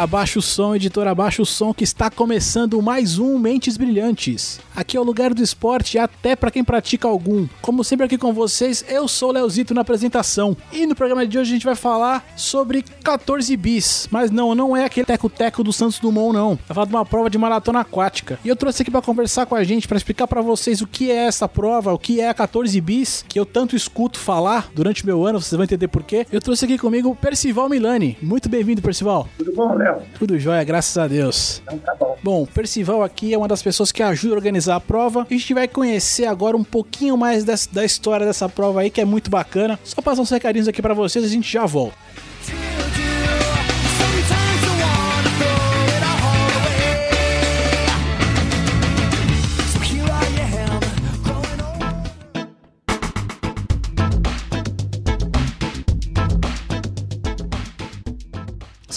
Abaixa o som, editor, abaixa o som que está começando mais um Mentes Brilhantes. Aqui é o lugar do esporte até para quem pratica algum. Como sempre aqui com vocês, eu sou o Leozito na apresentação. E no programa de hoje a gente vai falar sobre 14 bis. Mas não, não é aquele teco-teco do Santos Dumont não. Vai falar de uma prova de maratona aquática. E eu trouxe aqui para conversar com a gente, para explicar para vocês o que é essa prova, o que é a 14 bis, que eu tanto escuto falar durante meu ano, vocês vão entender por quê. Eu trouxe aqui comigo Percival Milani. Muito bem-vindo, Percival. Tudo bom, Léo? Tudo jóia, graças a Deus. Então tá bom. Bom, Percival aqui é uma das pessoas que ajuda a organizar a prova. A gente vai conhecer agora um pouquinho mais dessa, da história dessa prova aí, que é muito bacana. Só passar uns recadinhos aqui para vocês e a gente já volta.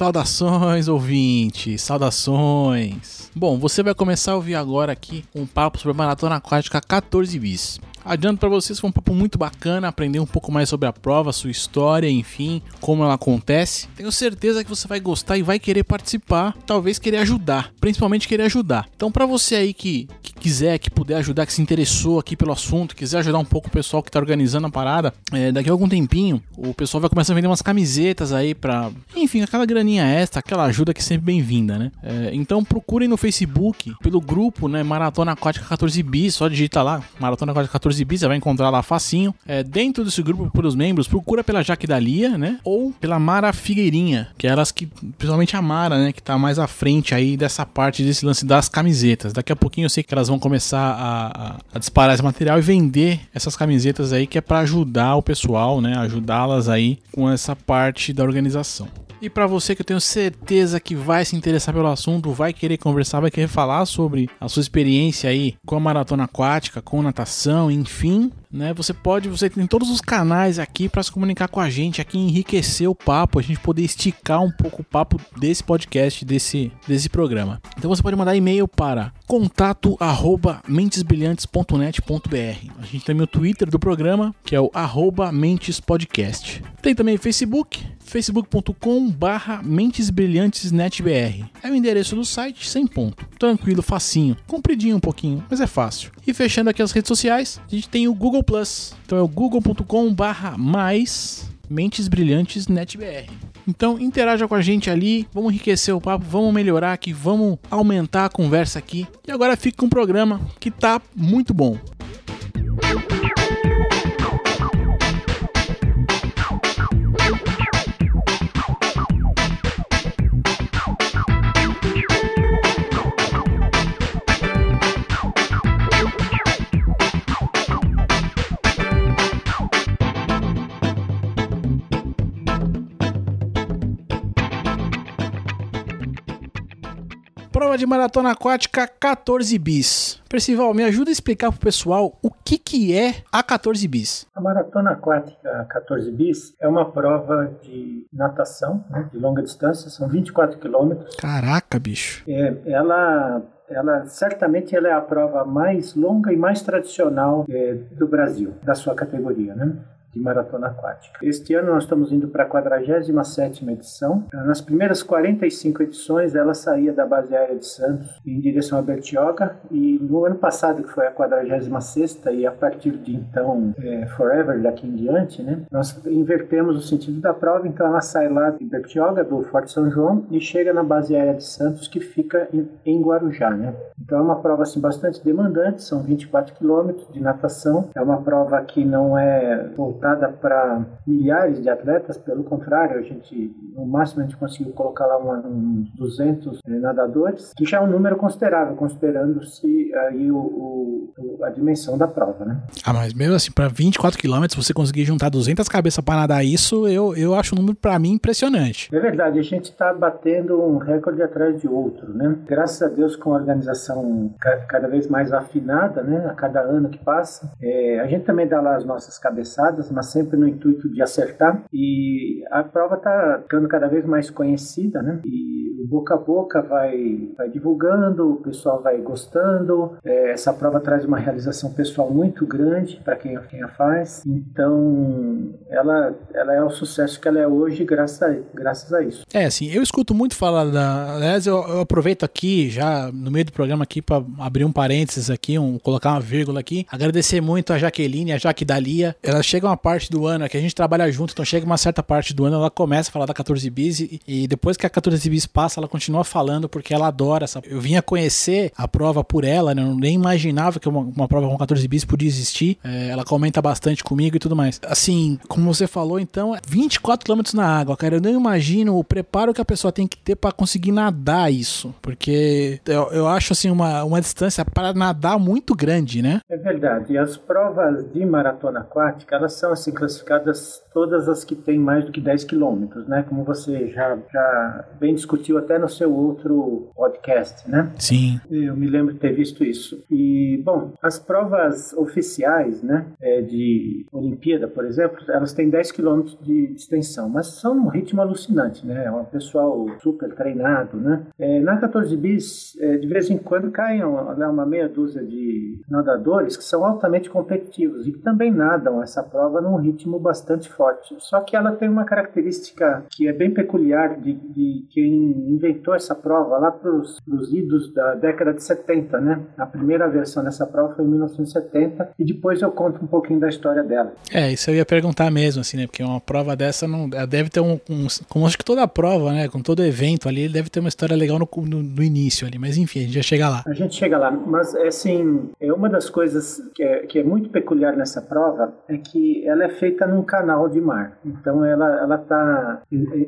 Saudações, ouvinte, saudações. Bom, você vai começar a ouvir agora aqui um papo sobre a maratona aquática 14 bis. Adianto para vocês foi um papo muito bacana, aprender um pouco mais sobre a prova, sua história, enfim, como ela acontece. Tenho certeza que você vai gostar e vai querer participar, talvez querer ajudar, principalmente querer ajudar. Então, para você aí que, que quiser, que puder ajudar, que se interessou aqui pelo assunto, quiser ajudar um pouco o pessoal que tá organizando a parada, é, daqui a algum tempinho, o pessoal vai começar a vender umas camisetas aí pra, enfim, aquela graninha extra, aquela ajuda que é sempre bem-vinda, né? É, então procurem no Facebook, pelo grupo, né, Maratona Aquática 14 bis, só digita lá, Maratona Aquática 14 bis, você vai encontrar lá facinho. É, dentro desse grupo, pelos membros, procura pela Jaque Dalia, né, ou pela Mara Figueirinha, que é elas que, principalmente a Mara, né, que tá mais à frente aí dessa parte desse lance das camisetas. Daqui a pouquinho eu sei que elas vão começar a, a- a disparar esse material e vender essas camisetas aí, que é pra ajudar o pessoal, né, ajudá-las aí com essa parte da organização. E pra você que eu tenho certeza que vai se interessar pelo assunto, vai querer conversar, vai querer falar sobre a sua experiência aí com a maratona aquática, com natação, enfim, né? Você pode, você tem todos os canais aqui pra se comunicar com a gente, aqui enriquecer o papo, a gente poder esticar um pouco o papo desse podcast, desse desse programa. Então você pode mandar e-mail para contato@mentesbrilhantes.net.br. A gente tem o Twitter do programa, que é o arroba mentespodcast. Tem também Facebook, facebook.com barra mentesbrilhantesnetbr. É o endereço do site, sem ponto. Tranquilo, facinho. Compridinho um pouquinho, mas é fácil. E fechando aqui as redes sociais, a gente tem o Google Plus. Então é o google.com barra mais Mentes Brilhantes NetBR. Então interaja com a gente ali, vamos enriquecer o papo, vamos melhorar aqui, vamos aumentar a conversa aqui. E agora fica com um programa que tá muito bom. De maratona aquática 14 bis. Percival, me ajuda a explicar pro pessoal o que que é a 14 bis. A maratona aquática 14 bis é uma prova de natação, né, de longa distância, são 24 quilômetros. Caraca, bicho. É, ela, ela certamente ela é a prova mais longa e mais tradicional é, do Brasil, da sua categoria, né? De maratona aquática. Este ano nós estamos indo para a 47 edição. Nas primeiras 45 edições, ela saía da base aérea de Santos em direção a Bertioga. E no ano passado, que foi a 46 e a partir de então, é, Forever, daqui em diante, né? Nós invertemos o sentido da prova. Então ela sai lá de Bertioga, do Forte São João, e chega na base aérea de Santos, que fica em, em Guarujá, né? Então é uma prova assim, bastante demandante, são 24 quilômetros de natação. É uma prova que não é voltada para milhares de atletas, pelo contrário, a gente, no máximo a gente conseguiu colocar lá uma, uns 200 eh, nadadores, que já é um número considerável, considerando-se aí o, o- a dimensão da prova, né? Ah, mas mesmo assim, pra 24 km, você conseguir juntar 200 cabeças pra nadar isso, eu, eu acho um número pra mim impressionante. É verdade, a gente está batendo um recorde atrás de outro, né? Graças a Deus, com a organização ca- cada vez mais afinada, né? A cada ano que passa, É, a gente também dá lá as nossas cabeçadas, mas sempre no intuito de acertar. E a prova está ficando cada vez mais conhecida, né? E o boca a boca vai, vai divulgando, o pessoal vai gostando. É, essa prova traz uma realização pessoal muito grande para quem, quem a faz. Então, ela, ela é o sucesso que ela é hoje graças a, graças a isso. É, assim, eu escuto muito falar da. Aliás, eu, eu aproveito aqui, já no meio do programa aqui, para abrir um parênteses aqui, um, colocar uma vírgula aqui. Agradecer muito a Jaqueline, a Jaque Dalia. Ela chega uma parte do ano, é que a gente trabalha junto, então chega uma certa parte do ano, ela começa a falar da 14 bis e, e depois que a 14 bis passa, ela continua falando porque ela adora essa. Eu vinha conhecer a prova por ela, né? Eu nem imaginava que uma, uma prova com 14 bis podia existir. É, ela comenta bastante comigo e tudo mais. Assim, como você falou, então, 24 km na água, cara. Eu não imagino o preparo que a pessoa tem que ter para conseguir nadar isso. Porque eu, eu acho, assim, uma, uma distância para nadar muito grande, né? É verdade. E as provas de maratona aquática, elas são assim classificadas todas as que têm mais do que 10 quilômetros, né? Como você já, já bem discutiu até no seu outro podcast, né? Sim. Eu me lembro de ter visto isso. E, bom, as provas oficiais, né, é, de Olimpíada, por exemplo, elas têm 10 quilômetros de extensão, mas são um ritmo alucinante, né? É um pessoal super treinado, né? É, na 14 bis, é, de vez em quando caem uma, uma meia dúzia de nadadores que são altamente competitivos e que também nadam essa prova num ritmo bastante forte. Só que ela tem uma característica que é bem peculiar de, de quem inventou essa prova lá para os idos da década de 70, né? A primeira versão dessa prova foi em 1970 e depois eu conto um pouquinho da história dela. É, isso eu ia perguntar mesmo, assim, né? Porque uma prova dessa não ela deve ter um, um. Como acho que toda prova, né? Com todo evento ali, deve ter uma história legal no, no, no início ali. Mas enfim, a gente já chega lá. A gente chega lá, mas assim, é uma das coisas que é, que é muito peculiar nessa prova é que ela é feita num canal de mar. Então ela ela tá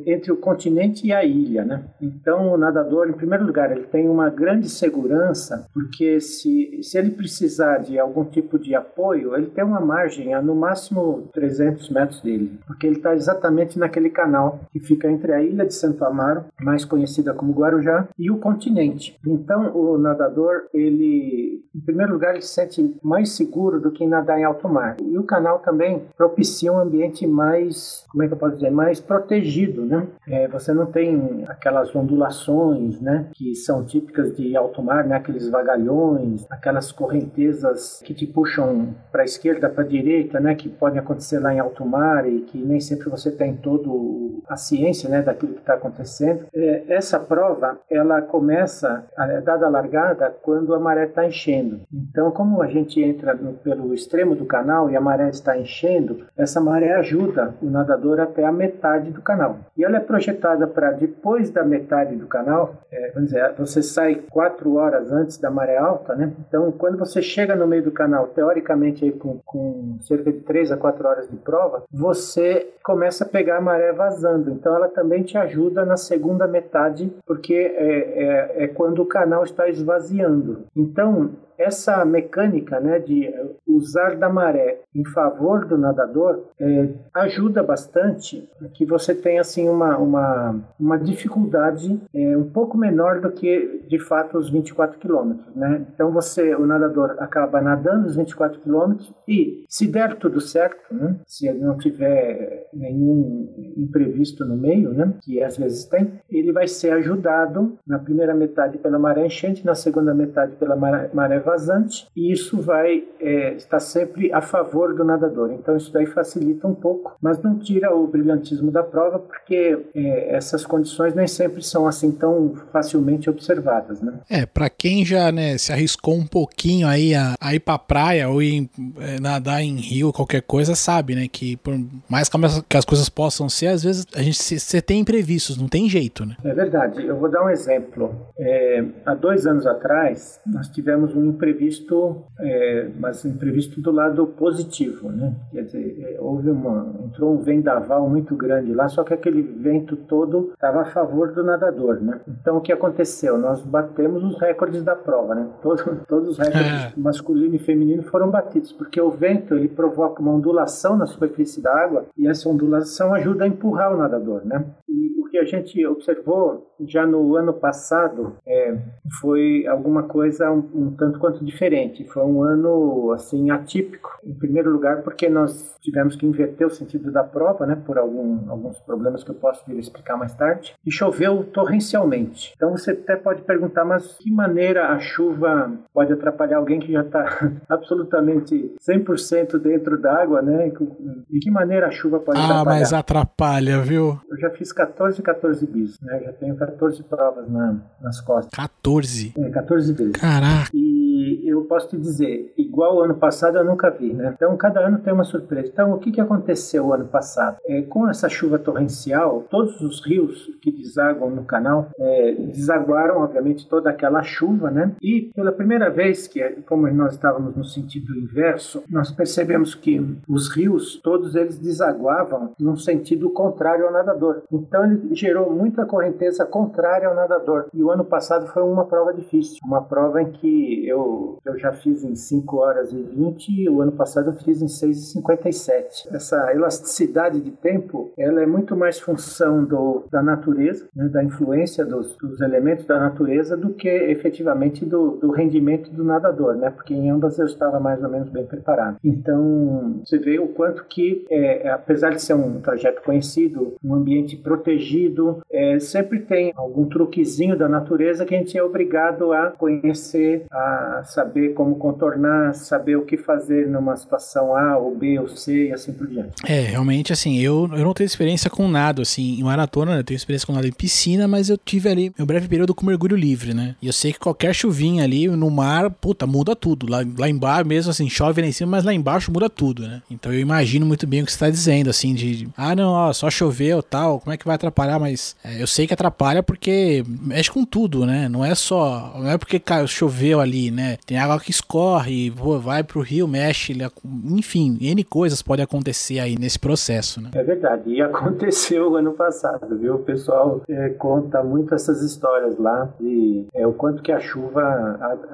entre o continente e a ilha, né? Então o nadador, em primeiro lugar, ele tem uma grande segurança, porque se, se ele precisar de algum tipo de apoio, ele tem uma margem a no máximo 300 metros dele, porque ele está exatamente naquele canal que fica entre a ilha de Santo Amaro, mais conhecida como Guarujá, e o continente. Então o nadador, ele, em primeiro lugar, ele se sente mais seguro do que nadar em alto mar. E o canal também propicia um ambiente mais, como é que eu posso dizer, mais protegido, né? É, você não tem aquelas ondulações, né, que são típicas de alto mar, né, aqueles vagalhões, aquelas correntezas que te puxam para a esquerda, para a direita, né, que podem acontecer lá em alto mar e que nem sempre você tem todo a ciência, né, daquilo que está acontecendo. É, essa prova, ela começa, é dada a largada, quando a maré está enchendo. Então, como a gente entra no, pelo extremo do canal e a maré está enchendo, essa maré ajuda o nadador até a metade do canal. E ela é projetada para depois da metade do canal, é, vamos dizer, você sai quatro horas antes da maré alta, né? Então, quando você chega no meio do canal, teoricamente aí com, com cerca de três a quatro horas de prova, você começa a pegar a maré vazando. Então, ela também te ajuda na segunda metade, porque é, é, é quando o canal está esvaziando. Então, essa mecânica né, de usar da maré em favor do nadador é, ajuda bastante que você tenha assim uma, uma, uma dificuldade é, um pouco menor do que de fato os 24 quilômetros. Né? Então você, o nadador acaba nadando os 24 quilômetros e se der tudo certo, né, se não tiver nenhum imprevisto no meio, né, que às vezes tem, ele vai ser ajudado na primeira metade pela maré enchente, na segunda metade pela maré, maré vazante, e isso vai é, estar sempre a favor do nadador. Então isso daí facilita um pouco, mas não tira o brilhantismo da prova, porque é, essas condições nem sempre são assim tão facilmente observadas, né? É, para quem já né, se arriscou um pouquinho aí a, a ir pra praia ou ir é, nadar em rio, qualquer coisa, sabe, né, que por mais que as coisas possam ser, às vezes a gente você tem imprevistos, não tem jeito, né? É verdade. Eu vou dar um exemplo. É, há dois anos atrás, nós tivemos um imprevisto, é, mas imprevisto do lado positivo, né? Quer dizer, é, houve uma, entrou um vendaval muito grande lá, só que aquele vento todo estava a favor do nadador, né? Então o que aconteceu? Nós batemos os recordes da prova, né? Todo, todos os recordes É. masculino e feminino foram batidos, porque o vento ele provoca uma ondulação na superfície da água e essa ondulação ajuda a empurrar o nadador, né? E o que a gente observou já no ano passado é, foi alguma coisa um, um tanto quanto diferente. Foi um ano assim atípico. Em primeiro lugar, porque nós tivemos que inverter o sentido da prova, né, por algum, alguns problemas que eu posso vir explicar mais tarde, e choveu torrencialmente. Então você até pode perguntar, mas que maneira a chuva pode atrapalhar alguém que já está absolutamente 100% dentro d'água, né? De que maneira a chuva pode Ah, atrapalhar? mas atrapalha, viu? Eu já fiz 14, 14 bis, né? Já tenho 14 provas na- nas costas. 14. É, 14 vezes. Caraca. E eu posso te dizer, igual o ano passado eu nunca vi, né? Então cada ano tem uma surpresa. Então o que, que aconteceu o ano passado? É, com essa chuva torrencial, todos os rios que desaguam no canal é, desaguaram, obviamente, toda aquela chuva, né? E pela primeira vez que, como nós estávamos no sentido inverso, nós percebemos que os rios, todos eles desaguavam num sentido contrário ao nadador. Então ele gerou muita correnteza contrária ao nadador. E o ano passado foi uma prova difícil, uma prova em que eu, eu já fiz em 5 horas e 20 e o ano passado eu fiz em 6 e 57. Essa elasticidade de tempo, ela é muito mais função do, da natureza, né, da influência dos, dos elementos da natureza do que efetivamente do, do rendimento do nadador, né? Porque em ambas eu estava mais ou menos bem preparado. Então, você vê o quanto que, é, apesar de ser um trajeto conhecido, um ambiente protegido, é, sempre tem algum truquezinho da natureza que a gente é obrigado a conhecer, a saber como contornar, saber o que fazer numa situação A ou B ou C e assim por diante. É, realmente, assim, eu, eu não tenho experiência com nado, assim, em maratona, né? eu tenho experiência com nado em piscina, mas eu tive ali meu breve período com mergulho livre, né? E eu sei que qualquer chuvinha ali no mar, puta, muda tudo. Lá, lá embaixo, mesmo assim, chove lá em cima, mas lá embaixo muda tudo, né? Então eu imagino muito bem o que você tá dizendo, assim, de, ah, não, ó, só choveu tal, como é que vai atrapalhar? Mas é, eu sei que atrapalha porque mexe com tudo, né? Não é só, não é porque caiu, choveu ali, né? Tem água que escorre, vai pro rio, mexe, enfim, N coisas podem acontecer aí nesse processo, né? É verdade, e aconteceu ano passado, viu? O pessoal é, conta muito essas histórias lá de é, o quanto que a chuva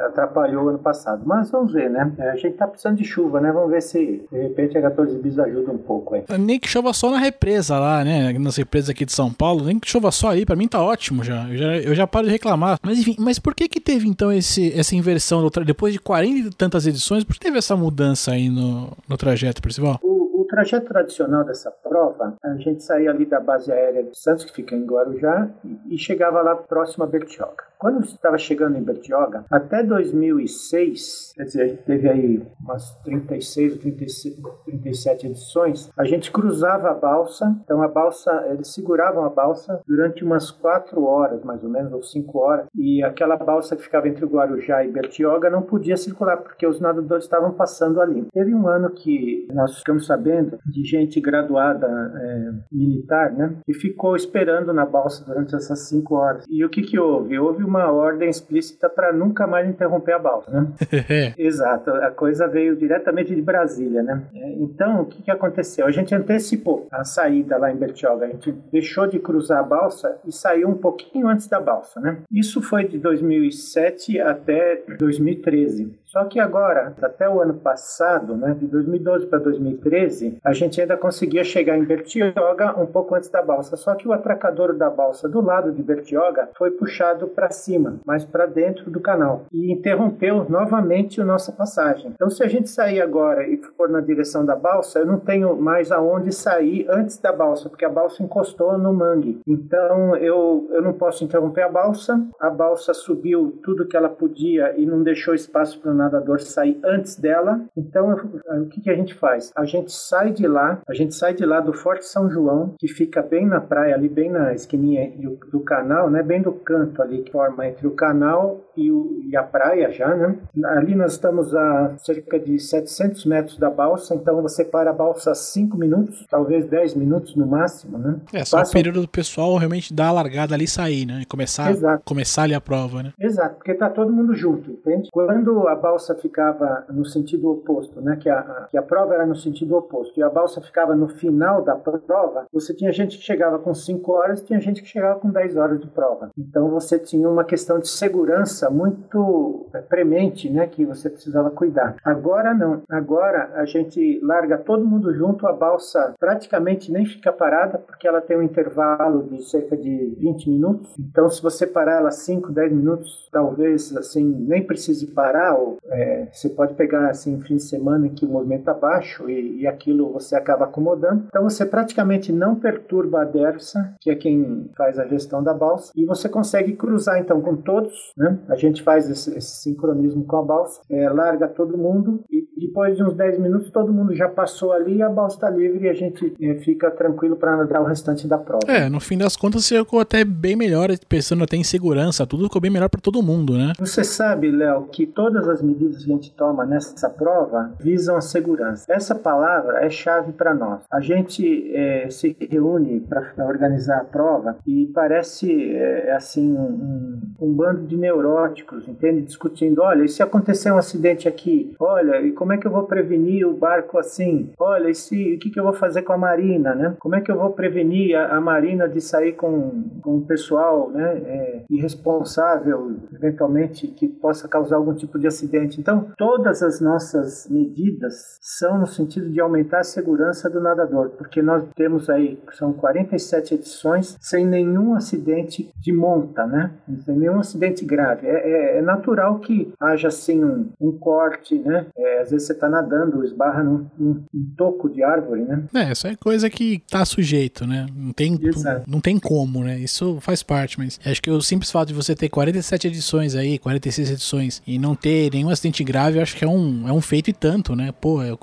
atrapalhou ano passado. Mas vamos ver, né? É, a gente tá precisando de chuva, né? Vamos ver se de repente a 14 bis ajuda um pouco aí. Nem que chova só na represa lá, né? Nas represas aqui de São Paulo, nem que chova só aí, pra mim tá ótimo já. Eu já, eu já paro de reclamar. Mas enfim, mas por que que teve então esse, essa inversão, tra- depois de 40 e tantas edições, por que teve essa mudança aí no, no trajeto, Percival? O, o trajeto tradicional dessa prova, a gente saía ali da base aérea de Santos, que fica em Guarujá, e, e chegava lá próximo a Bertioga. Quando estava chegando em Bertioga, até 2006, quer dizer, a gente teve aí umas 36 ou 36, 37 edições, a gente cruzava a balsa, então a balsa, eles seguravam a balsa durante umas 4 horas, mais ou menos, ou 5 horas, e aquela balsa que ficava entre o Guarujá e Bertioga não podia circular, porque os nadadores estavam passando ali. Teve um ano que nós ficamos sabendo de gente graduada é, militar, né, que ficou esperando na balsa durante essas 5 horas. E o que que houve? Houve uma ordem explícita para nunca mais interromper a balsa, né? Exato, a coisa veio diretamente de Brasília, né? É, Então, o que, que aconteceu? A gente antecipou a saída lá em Bertioga, a gente deixou de cruzar a balsa e saiu um pouquinho antes da balsa, né? Isso foi de 2007 até 2013. Só que agora, até o ano passado, né, de 2012 para 2013, a gente ainda conseguia chegar em Bertioga um pouco antes da balsa. Só que o atracador da balsa do lado de Bertioga foi puxado para cima, mais para dentro do canal, e interrompeu novamente a nossa passagem. Então, se a gente sair agora e for na direção da balsa, eu não tenho mais aonde sair antes da balsa, porque a balsa encostou no mangue. Então, eu, eu não posso interromper a balsa. A balsa subiu tudo que ela podia e não deixou espaço para nadador sair antes dela. Então, eu- o que, que a gente faz? A gente sai de lá, a gente sai de lá do Forte São João, que fica bem na praia, ali bem na esquininha do, do canal, né? Bem do canto ali que forma entre o canal e, o- e a praia já, né? Ali nós estamos a cerca de 700 metros da balsa, então você para a balsa 5 minutos, talvez 10 minutos no máximo, né? É, só Passa o período do pessoal realmente dar a largada ali e sair, né? E começar, Exato. começar ali a prova, né? Exato, porque tá todo mundo junto, entende? Quando a balsa ficava no sentido oposto, né, que a, a- que a prova era no sentido oposto, e a balsa ficava no final da prova, você tinha gente que chegava com 5 horas e tinha gente que chegava com 10 horas de prova. Então você tinha uma questão de segurança muito é, premente, né, que você precisava cuidar. Agora não. Agora a gente larga todo mundo junto, a balsa praticamente nem fica parada, porque ela tem um intervalo de cerca de 20 minutos. Então, se você parar ela 5, 10 minutos, talvez assim nem precise parar, ou É, você pode pegar assim fim de semana em que o movimento está baixo e, e aquilo você acaba acomodando. Então você praticamente não perturba a DERSA, que é quem faz a gestão da balsa, e você consegue cruzar então com todos. Né? A gente faz esse, esse sincronismo com a balsa, é, larga todo mundo e depois de uns 10 minutos todo mundo já passou ali e a balsa está livre e a gente é, fica tranquilo para nadar o restante da prova. É, no fim das contas ficou até bem melhor, pensando até em segurança, tudo ficou bem melhor para todo mundo, né? Você sabe, Léo, que todas as medidas que a gente toma nessa prova visam a segurança. Essa palavra é chave para nós. A gente é, se reúne para organizar a prova e parece é, assim um, um, bando de neuróticos, entende? Discutindo, olha, e se acontecer um acidente aqui? Olha, e como é que eu vou prevenir o barco assim? Olha, e se, o que, que eu vou fazer com a marina, né? Como é que eu vou prevenir a, a marina de sair com, com o pessoal, né? É, irresponsável, eventualmente, que possa causar algum tipo de acidente. Então, todas as nossas medidas são no sentido de aumentar a segurança do nadador, porque nós temos aí, são 47 edições, sem nenhum acidente de monta, né? Sem nenhum acidente grave. É, é, é natural que haja, assim, um, um corte, né? É, às vezes você está nadando, esbarra num, num, num, toco de árvore, né? É, isso é coisa que tá sujeito, né? Não tem, não tem como, né? Isso faz parte, mas acho que o simples fato de você ter 47 edições aí, 46 edições, e não ter nenhum acidente grave, acho que é um, é um feito e tanto, né? Pô, eu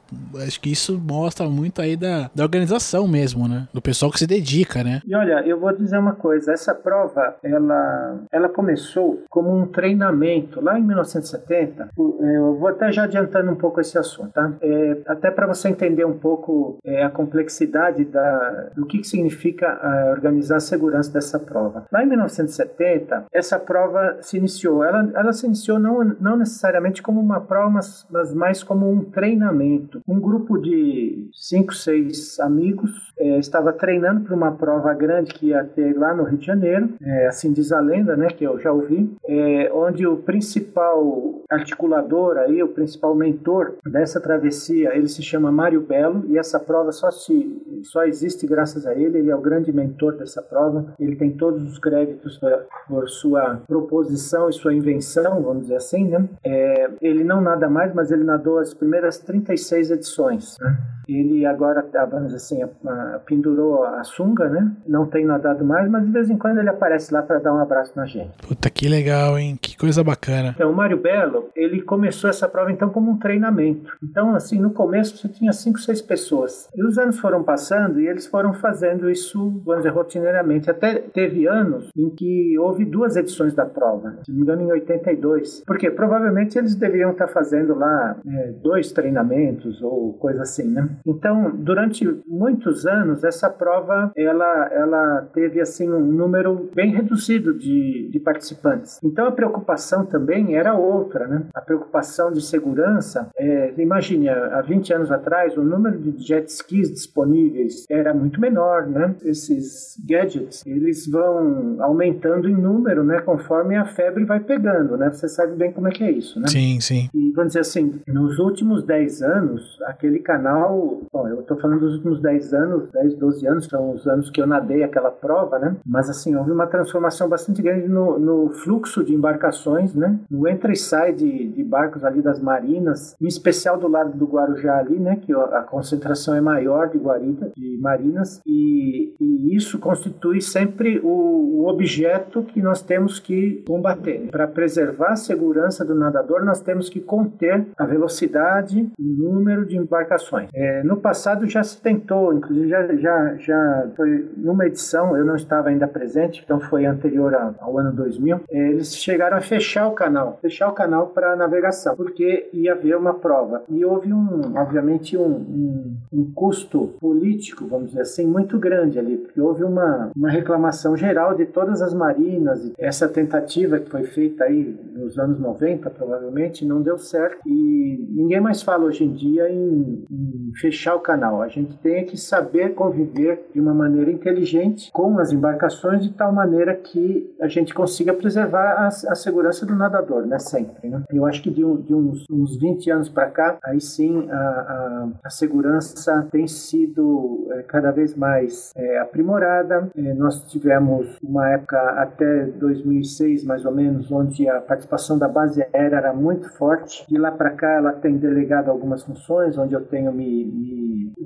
acho que isso mostra muito aí da, da organização mesmo, né? Do pessoal que se dedica, né? E olha, eu vou dizer uma coisa, essa prova, ela, ela começou como um treinamento lá em 1970. Eu vou até já adiantando um pouco esse assunto, tá? É, até para você entender um pouco é, a complexidade da, do que, que significa é, organizar a segurança dessa prova. Lá em 1970, essa prova se iniciou. Ela, ela se iniciou não, não necessariamente como uma prova, mas, mas mais como um treinamento. Um grupo de cinco, seis amigos é, estava treinando para uma prova grande que ia ter lá no Rio de Janeiro, é, assim diz a lenda, né, que eu já ouvi, é, onde o principal articulador aí, o principal mentor dessa travessia, ele se chama Mário Belo e essa prova só se só existe graças a ele. Ele é o grande mentor dessa prova. Ele tem todos os créditos por, por sua proposição e sua invenção, vamos dizer assim, né? É, ele não nada mais, mas ele nadou as primeiras 36 edições. Né? Ele agora, vamos dizer assim, a, a, pendurou a sunga, né? Não tem nadado mais, mas de vez em quando ele aparece lá para dar um abraço na gente. Puta, que legal, hein? Que coisa bacana. Então, o Mário Belo, ele começou essa prova então como um treinamento. Então, assim, no começo você tinha 5, 6 pessoas. E os anos foram passando e eles foram fazendo isso, vamos dizer, rotineiramente. Até teve anos em que houve duas edições da prova, se não me engano, em 82. Porque provavelmente eles deveriam estar fazendo lá é, dois treinamentos ou coisa assim, né? Então, durante muitos anos, essa prova ela, ela teve assim um número bem reduzido de, de participantes. Então, a preocupação também era outra, né? A preocupação de segurança. É, imagine, há 20 anos atrás, o número de jet skis disponíveis era muito menor, né? Esses gadgets, eles vão aumentando em número, né? Conforme a febre vai pegando, né? Você sabe bem como é que é isso, né? Sim, sim. E vamos dizer assim, nos últimos 10 anos, aquele canal, bom, eu tô falando dos últimos 10 anos, 10, 12 anos, são os anos que eu nadei aquela prova, né? Mas assim, houve uma transformação bastante grande no, no fluxo de embarcações, né? No entra e sai de, de barcos ali das marinas, em especial do lado do Guarujá ali, né? Que a concentração é maior de guarida, de marinas, e, e isso constitui sempre o, o objeto que nós temos que combater. Para preservar a segurança do nadador, nós temos que conter a velocidade, o número de embarcações. É, no passado já se tentou, inclusive já, já, já foi numa edição, eu não estava ainda presente, então foi anterior ao ano 2000, é, eles chegaram a fechar o canal, fechar o canal para navegação, porque ia haver uma prova. E houve, um, obviamente, um, um, um custo político, vamos dizer assim, muito grande ali, porque houve uma, uma reclamação geral de todas as marinas. Essa tentativa que foi feita aí nos anos 90, provavelmente, não deu certo. E ninguém mais fala hoje em dia em, em fechar o canal. A gente tem que saber conviver de uma maneira inteligente com as embarcações, de tal maneira que a gente consiga preservar a, a segurança do nadador, né? Sempre, né? Eu acho que de, de uns, uns 20 anos para cá, aí sim a, a, a segurança tem sido é, cada vez mais é, aprimorada. É, nós tivemos uma época até 2006, mais ou menos, onde a participação da base aérea era muito forte. De lá para cá, ela tem delegado algumas funções, onde eu tenho me, me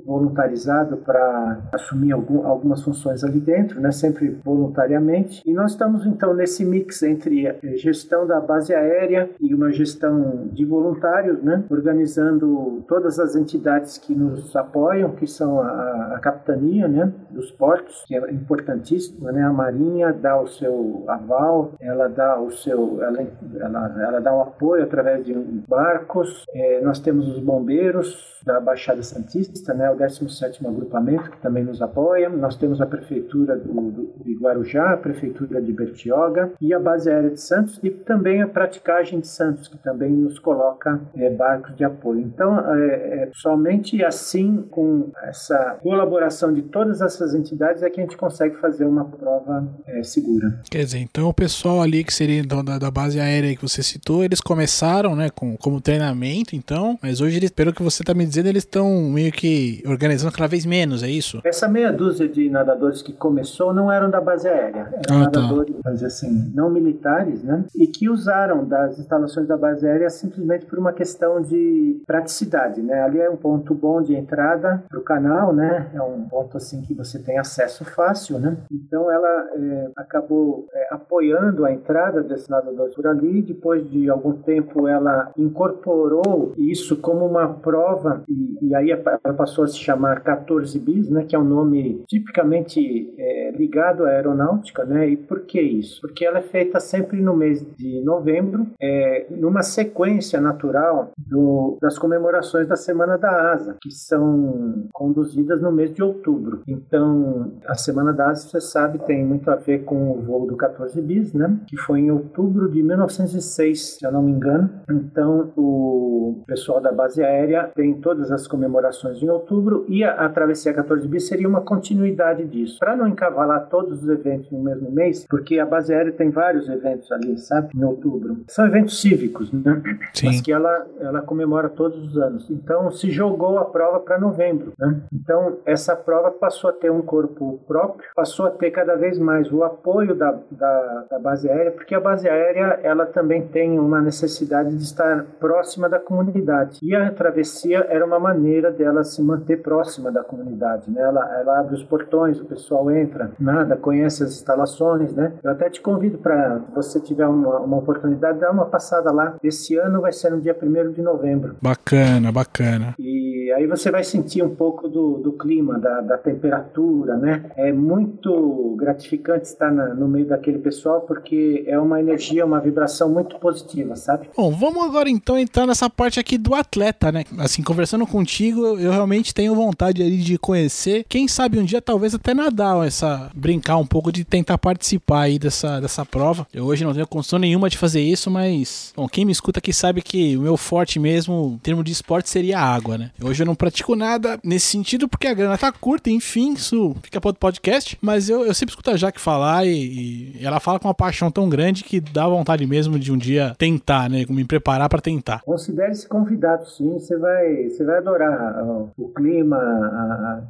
voluntarizado para assumir algum, algumas funções ali dentro, né? sempre voluntariamente. E nós estamos então nesse mix entre a gestão da base aérea e uma gestão de voluntários, né? organizando todas as entidades que nos apoiam, que são a, a capitania né? dos portos, que é importantíssima, né? a Marinha dá o seu aval, ela dá o seu, ela, ela, ela dá o apoio através de barcos. É, nós temos os bombeiros da Baixada Santista, né, o 17º agrupamento, que também nos apoia. Nós temos a Prefeitura do, do, de Guarujá, a Prefeitura de Bertioga e a Base Aérea de Santos e também a Praticagem de Santos, que também nos coloca é, barcos de apoio. Então, é, é, somente assim, com essa colaboração de todas essas entidades, é que a gente consegue fazer uma prova segura. Quer dizer, então o pessoal ali que seria então, da, da base aérea que você citou, eles começaram, né, com, como treinamento, então, mas hoje, eles, pelo que você está me dizendo, eles estão meio que organizando cada vez menos, é isso? Essa meia dúzia de nadadores que começou não eram da base aérea, eram Ah, tá. nadadores, dizer assim, não militares, né? E que usaram das instalações da base aérea simplesmente por uma questão de praticidade, né? Ali é um ponto bom de entrada para o canal, né? É um ponto assim que você tem acesso fácil, né? Então ela é, acabou é, apoiando a entrada desses nadadores por ali. Depois de algum tempo, ela incorporou isso como uma prova e, e aí ela passou a se chamar 14 bis, né? Que é um nome tipicamente é, ligado à aeronáutica, né? E por que isso? Porque ela é feita sempre no mês de novembro, é, numa sequência natural do, das comemorações da Semana da Asa, que são conduzidas no mês de outubro. Então, a Semana da Asa, você sabe, tem muito a ver com o voo do 14 bis, né? Que foi em outubro de 1906, se eu não me engano. Então, o pessoal da base aérea tem todas as comemorações em outubro e a, a travessia 14 bis seria uma continuidade disso. Para não encavalar todos os eventos no mesmo mês, porque a base aérea tem vários eventos ali, sabe? Em outubro. São eventos cívicos, né? Sim. Mas que ela, ela comemora todos os anos. Então, se jogou a prova para novembro, né? Então, essa prova passou a ter um corpo próprio, passou a ter cada vez mais o apoio da, da, da base aérea, porque a base aérea, ela também tem uma necessidade de estar próxima da comunidade. E a travessia era uma maneira dela se manter próxima da comunidade, né? Ela, ela abre os portões, o pessoal entra, nada, conhece as instalações, né? Eu até te convido para, você tiver uma, uma oportunidade, dar uma passada lá. Esse ano vai ser no dia 1 de novembro. Bacana, bacana. E aí você vai sentir um pouco do, do clima, da, da temperatura, né? É muito gratificante estar na- no meio daquele pessoal porque é uma energia, uma vibração muito positiva, sabe? Bom, vamos agora então entrar nessa parte aqui do atleta, né? Assim, conversando contigo, eu realmente tenho vontade ali de conhecer. Quem sabe um dia talvez até nadar, essa brincar um pouco de tentar participar aí dessa, dessa prova. Eu hoje não tenho condição nenhuma de fazer isso, mas bom, quem me escuta aqui sabe que o meu forte mesmo, em termos de esporte, seria a água, né? Hoje eu não pratico nada nesse sentido porque a grana tá curta, enfim, isso fica para outro podcast. Mas eu, eu sempre escuto a Jaque falar e, e ela fala com uma paixão tão grande que dá vontade mesmo de um dia tentar, né? Me preparar para tentar. Considere-se convidado, sim. Você vai, você vai adorar ó, o clima, a-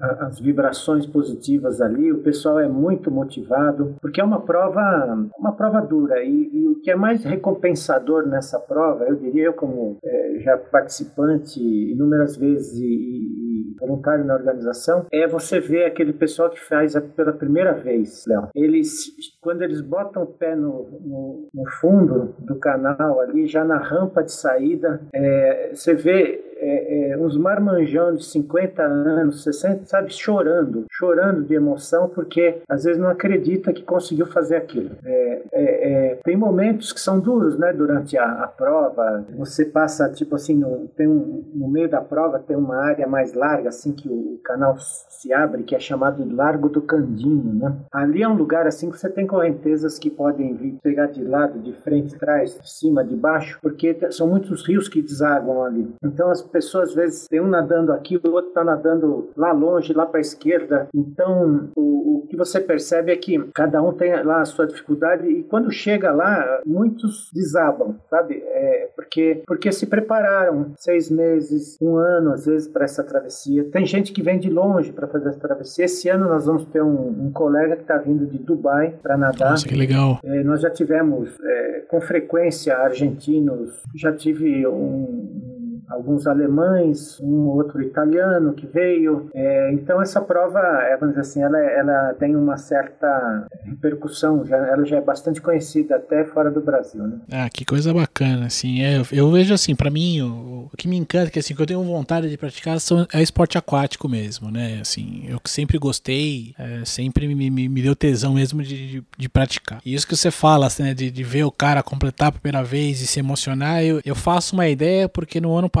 a- a- as vibrações positivas ali. O pessoal é muito motivado, porque é uma prova, uma prova dura. E, e o que é mais recompensador nessa prova, eu diria, eu como eh, já participante inúmeras vezes e, e- voluntário na organização, é você ver aquele pessoal que faz pela primeira vez, Léo. Eles, quando eles botam o pé no, no, no fundo do canal ali, já na rampa de saída, é, você vê é, é, uns marmanjão de 50 anos, 60, sabe, chorando, chorando de emoção, porque às vezes não acredita que conseguiu fazer aquilo. É, é, é, tem momentos que são duros, né, durante a, a prova. Você passa, tipo assim, no, tem um, no meio da prova tem uma área mais larga, assim, que o canal se abre, que é chamado de Largo do Candinho, né? Ali é um lugar, assim, que você tem correntezas que podem vir pegar de lado, de frente, trás, de cima, de baixo, porque são muitos rios que desaguam ali. Então as pessoas, às vezes, tem um nadando aqui, o outro está nadando lá longe, lá para a esquerda. Então, o, o que você percebe é que cada um tem lá a sua dificuldade e quando chega lá, muitos desabam, sabe? É, porque, porque se prepararam seis meses, um ano, às vezes, para essa travessia. Tem gente que vem de longe para fazer essa travessia. Esse ano nós vamos ter um, um colega que está vindo de Dubai para nadar. Nossa, que legal. É, nós já tivemos é, com frequência argentinos. Já tive um, alguns alemães, um outro italiano que veio. É, então essa prova, é, vamos dizer assim, ela, ela tem uma certa repercussão, já, ela já é bastante conhecida até fora do Brasil, né? Ah, que coisa bacana, assim. É, eu, vejo assim, pra mim, o, o que me encanta, que assim, que eu tenho vontade de praticar são, é esporte aquático mesmo, né? Assim, eu que sempre gostei, é, sempre me, me, me deu tesão mesmo de, de, de praticar. E isso que você fala, assim, né, de, de ver o cara completar a primeira vez e se emocionar, eu, eu faço uma ideia porque no ano passado,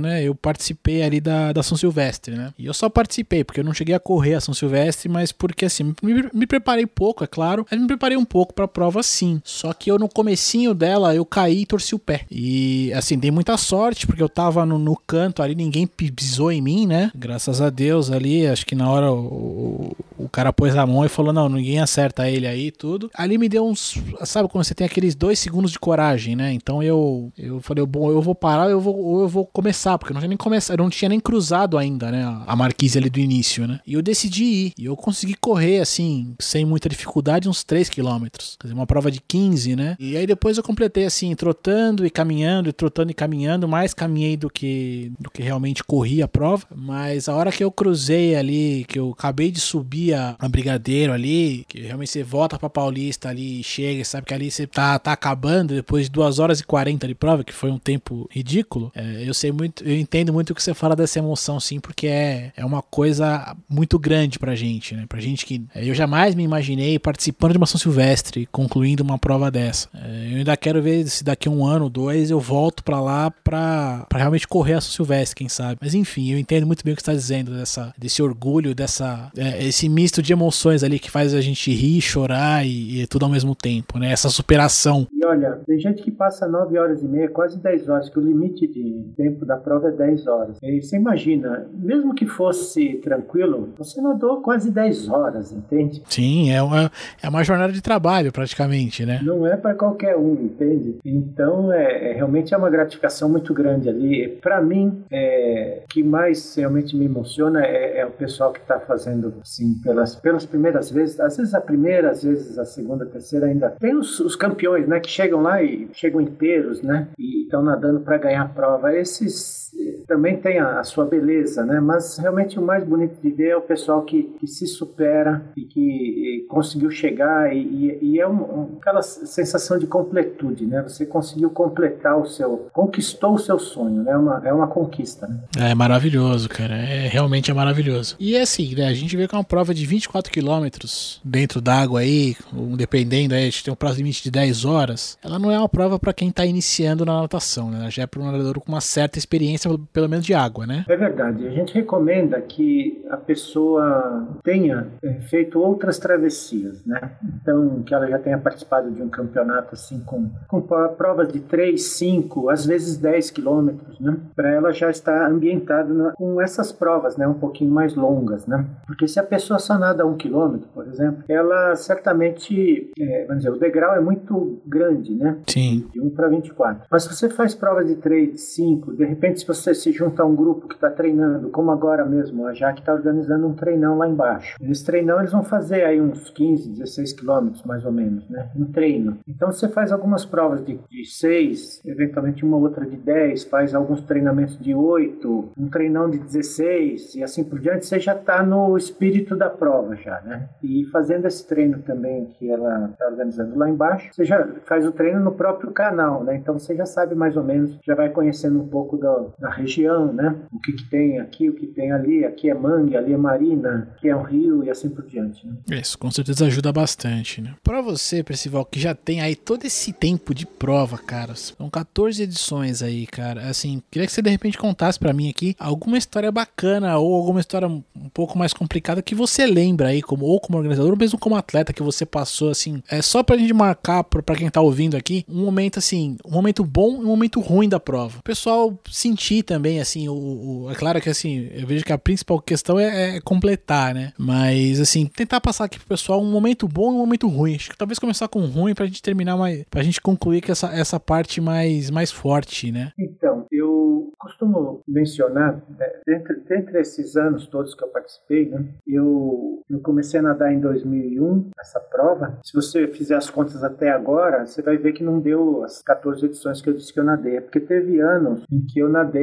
né, eu participei ali da, da São Silvestre, né? E eu só participei, porque eu não cheguei a correr a São Silvestre, mas porque assim, me, me preparei pouco, é claro, mas me preparei um pouco pra prova sim. Só que eu no comecinho dela, eu caí e torci o pé. E assim, dei muita sorte, porque eu tava no, no canto ali, ninguém pisou em mim, né? Graças a Deus ali, acho que na hora o, o, cara pôs a mão e falou: não, ninguém acerta ele aí tudo. Ali me deu uns. Sabe quando você tem aqueles dois segundos de coragem, né? Então eu, eu falei, bom, eu vou parar eu vou, ou eu vou começar, porque eu não tinha nem começado, não tinha nem cruzado ainda, né? A marquise ali do início, né? E eu decidi ir. E eu consegui correr, assim, sem muita dificuldade, uns 3 quilômetros. Quer dizer, uma prova de 15, né? E aí depois eu completei, assim, trotando e caminhando, e trotando e caminhando. Mais caminhei do que, do que realmente corri a prova. Mas a hora que eu cruzei ali, que eu acabei de subir a, a Brigadeiro ali, que realmente você volta pra Paulista ali, chega, sabe que ali você tá, tá acabando depois de 2 horas e 40 de prova, que foi um tempo ridículo. É, eu sei muito, eu entendo muito o que você fala dessa emoção, sim, porque é, é uma coisa muito grande pra gente, né? Pra gente que. é, Eu jamais me imaginei participando de uma São Silvestre, concluindo uma prova dessa. É, eu ainda quero ver se daqui um ano, dois, eu volto pra lá pra, pra realmente correr a São Silvestre, quem sabe. Mas enfim, eu entendo muito bem o que você tá dizendo, dessa, desse orgulho, dessa. é, esse misto de emoções ali que faz a gente rir, chorar e, e tudo ao mesmo tempo, né? Essa superação. E olha, tem gente que passa 9 horas e meia, quase 10 horas, que o limite de tempo da prova é 10 horas. E você imagina, mesmo que fosse tranquilo, você nadou quase 10 horas, entende? Sim, é uma, é uma jornada de trabalho praticamente, né? Não é para qualquer um, entende? Então, é, é- realmente é uma gratificação muito grande ali. Para mim, é, o que mais realmente me emociona é, é o pessoal que está fazendo assim pelas, pelas primeiras vezes. Às vezes a primeira, às vezes a segunda, a terceira ainda. Tem os, os campeões, né, que chegam lá e chegam inteiros, né, e estão nadando para ganhar a prova. Esses também tem a, a sua beleza, né? Mas realmente o mais bonito de ver é o pessoal que, que se supera e que eh, conseguiu chegar e, e- e é um- um- aquela sensação de completude, né? Você conseguiu completar o seu, conquistou o seu sonho, né? É uma, é uma conquista, né? É maravilhoso, cara. É realmente é maravilhoso. E é assim, né? A gente vê que é uma prova de 24 quilômetros dentro d'água aí, dependendo aí, a gente tem um prazo limite de 10 horas. Ela não é uma prova pra quem tá iniciando na natação, né? Ela já é para um nadador com uma certa experiência, pelo- pelo menos de água, né? É verdade. A gente recomenda que a pessoa tenha eh, feito outras travessias, né? Então, que ela já tenha participado de um campeonato assim com, com pro- provas de 3, 5, às vezes 10 quilômetros, né? Para ela já estar ambientada na- com essas provas, né? Um pouquinho mais longas, né? Porque se a pessoa só nada um quilômetro, por exemplo, ela certamente, eh, vamos dizer, o degrau é muito grande, né? Sim. de 1 para 24. Mas se você faz provas de 3, de 5, de repente se você se junta a um grupo que está treinando, como agora mesmo, a Jaque está organizando um treinão lá embaixo. Nesse treinão eles vão fazer aí uns 15, 16 quilômetros mais ou menos, né? Um treino. Então você faz algumas provas de, de 6, eventualmente uma outra de 10, faz alguns treinamentos de 8, um treinão de 16 e assim por diante, você já está no espírito da prova já, né? E fazendo esse treino também que ela está organizando lá embaixo, você já faz o treino no próprio canal, né? Então você já sabe mais ou menos, já vai conhecendo um pouco da, da região, né? O que, que tem aqui, o que tem ali, aqui é mangue, ali é marina, aqui é um rio e assim por diante. Né? Isso, com certeza ajuda bastante, né? Pra você, Percival, que já tem aí todo esse tempo de prova, cara, são 14 edições aí, cara. Assim, queria que você de repente contasse pra mim aqui alguma história bacana ou alguma história um pouco mais complicada que você lembra aí, como, ou como organizador, ou mesmo como atleta que você passou, assim. É só pra gente marcar, pra, pra quem tá ouvindo aqui, um momento assim, um momento bom e um momento ruim da prova. O pessoal sentir também, assim, o, o- é claro que assim, eu vejo que a principal questão é, é completar, né? Mas assim, tentar passar aqui pro pessoal um momento bom e um momento ruim. Acho que talvez começar com ruim pra gente terminar mais, pra gente concluir que essa, essa parte mais mais forte, né? Então, eu costumo mencionar, né, dentre, dentre esses anos todos que eu participei, né, eu, eu comecei a nadar em 2001, essa prova. Se você fizer as contas até agora, você vai ver que não deu as 14 edições que eu disse que eu nadei. É porque teve anos em que eu nadei,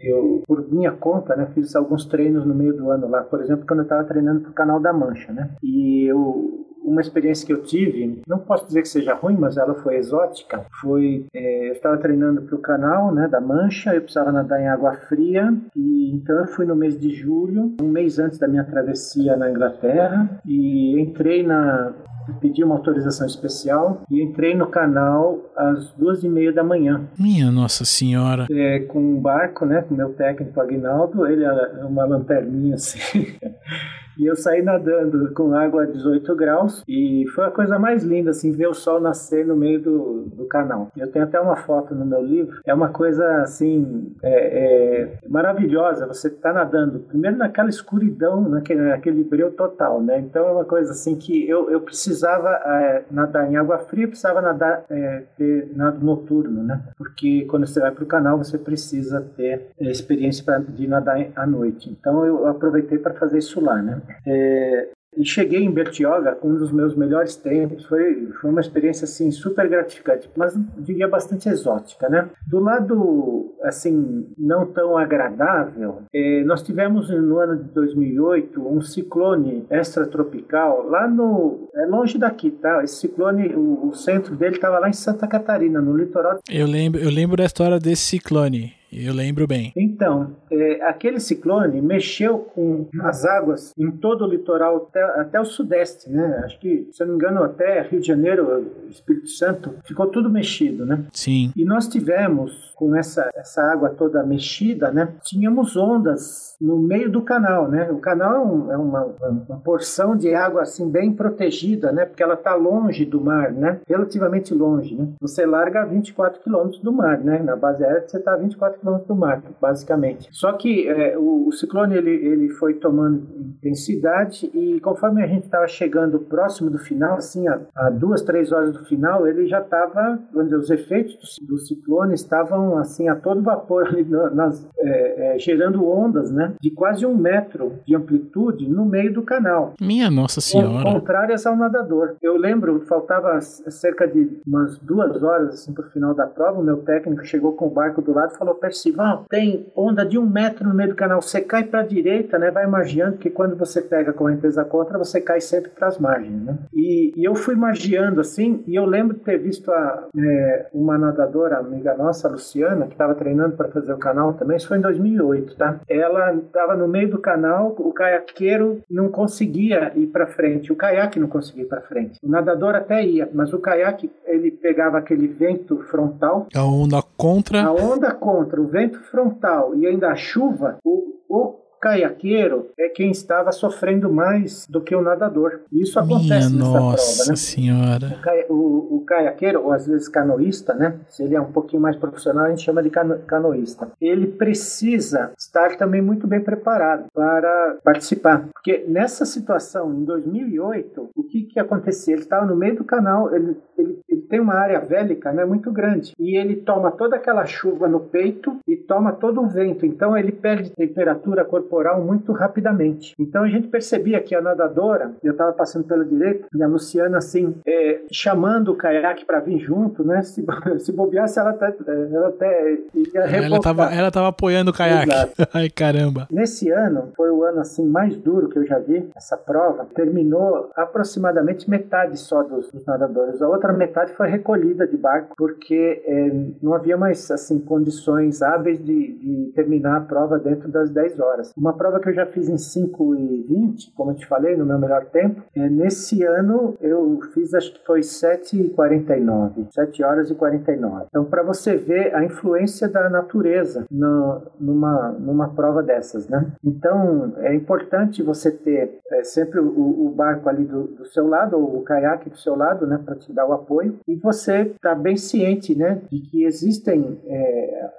eu, por minha conta, né, fiz alguns treinos no meio do ano lá. Por exemplo, quando eu estava treinando para o Canal da Mancha, né? E eu uma experiência que eu tive, não posso dizer que seja ruim, mas ela foi exótica. Foi, é, eu estava treinando para o canal, né, da Mancha, eu precisava nadar em água fria e então eu fui no mês de julho, um mês antes da minha travessia na Inglaterra e entrei na pedi uma autorização especial e entrei no canal às duas e meia da manhã. Minha Nossa Senhora. É, com um barco, né, com meu técnico Aguinaldo, ele era uma lanterninha assim. E eu saí nadando com água a 18 graus e foi a coisa mais linda, assim, ver o sol nascer no meio do, do canal. Eu tenho até uma foto no meu livro. É uma coisa, assim, é, é maravilhosa. Você tá nadando, primeiro naquela escuridão, naquele, naquele breu total, né? Então é uma coisa, assim, que eu, eu precisava é, nadar em água fria, precisava nadar, é, ter nado noturno, né? Porque quando você vai para o canal, você precisa ter experiência pra, de nadar à noite. Então eu aproveitei para fazer isso lá, né? É, e cheguei em Bertioga com um dos meus melhores tempos. Foi, foi uma experiência assim super gratificante, mas diria bastante exótica, né? Do lado assim não tão agradável, eh, nós tivemos no ano de 2008 um ciclone extratropical lá no é longe daqui, tá? Esse ciclone, o, o centro dele estava lá em Santa Catarina, no litoral. Eu lembro, eu lembro da história desse ciclone. Eu lembro bem. Então, é, aquele ciclone mexeu com as águas em todo o litoral até, até, o sudeste, né? Acho que, se eu não me engano, até Rio de Janeiro, Espírito Santo, ficou tudo mexido, né? Sim. E nós tivemos, com essa, essa água toda mexida, né? Tínhamos ondas no meio do canal, né? O canal é, um, é uma, uma, porção de água assim bem protegida, né? Porque ela está longe do mar, né? Relativamente longe, né? Você larga a 24 quilômetros do mar, né? Na base aérea você está a 24 quilômetros do mar, basicamente. Só que é, o, o, ciclone ele, ele foi tomando intensidade e conforme a gente estava chegando próximo do final, assim, a, a, duas, três horas do final, ele já estava, os efeitos do, do, ciclone estavam assim a todo vapor ali nas, é, é, gerando ondas, né? De quase um metro de amplitude no meio do canal. Minha Nossa Senhora. Contrárias ao nadador. Eu lembro, faltava cerca de umas duas horas assim para o final da prova. O meu técnico chegou com o barco do lado e falou: Percival, tem onda de um metro no meio do canal. Você cai para a direita, né? Vai margeando, porque quando você pega a correnteza contra, você cai sempre para as margens, né? E, e, eu fui margeando assim, e eu lembro de ter visto a, é, uma nadadora, amiga nossa, Luciana, que estava treinando para fazer o canal também. Isso foi em 2008, tá? Ela estava no meio do canal, o caiaqueiro não conseguia ir para frente, o caiaque não conseguia ir para frente. O nadador até ia, mas o caiaque ele pegava aquele vento frontal. A onda contra. A onda contra, o vento frontal e ainda a chuva, o, o caiaqueiro é quem estava sofrendo mais do que o nadador. Isso acontece Minha nessa nossa prova, né? senhora. O, caia, o, o, caiaqueiro, ou às vezes canoísta, né? Se ele é um pouquinho mais profissional, a gente chama de cano, canoísta. Ele precisa estar também muito bem preparado para participar. Porque nessa situação, em 2008, o que, que acontecia? Ele estava no meio do canal, ele, ele, ele tem uma área vélica né, muito grande. E ele toma toda aquela chuva no peito e toma todo o vento. Então ele perde temperatura corporal muito rapidamente. Então a gente percebia que a nadadora, eu estava passando pela direita, e a Luciana assim, é, chamando o caiaque para vir junto, né? Se, se bobeasse, ela até, ela até ia ela tava, ela tava apoiando o caiaque. Ai, caramba. Nesse ano, foi o ano assim mais duro que eu já vi, essa prova. Terminou aproximadamente metade só dos, dos nadadores. A outra metade foi recolhida de barco, porque é, não havia mais assim condições hábeis de, de terminar a prova dentro das 10 horas. Uma prova que eu já fiz em 5 e 20, como eu te falei, no meu melhor tempo. É, nesse ano eu fiz, acho que foi 7 e 49, 7 horas e 49. Então, para você ver a influência da natureza no, numa, numa prova dessas, né? Então, é importante você ter é, sempre o, o, barco ali do, do, seu lado, ou o caiaque do seu lado, né, para te dar o apoio. E você tá bem ciente, né, de que existem, é,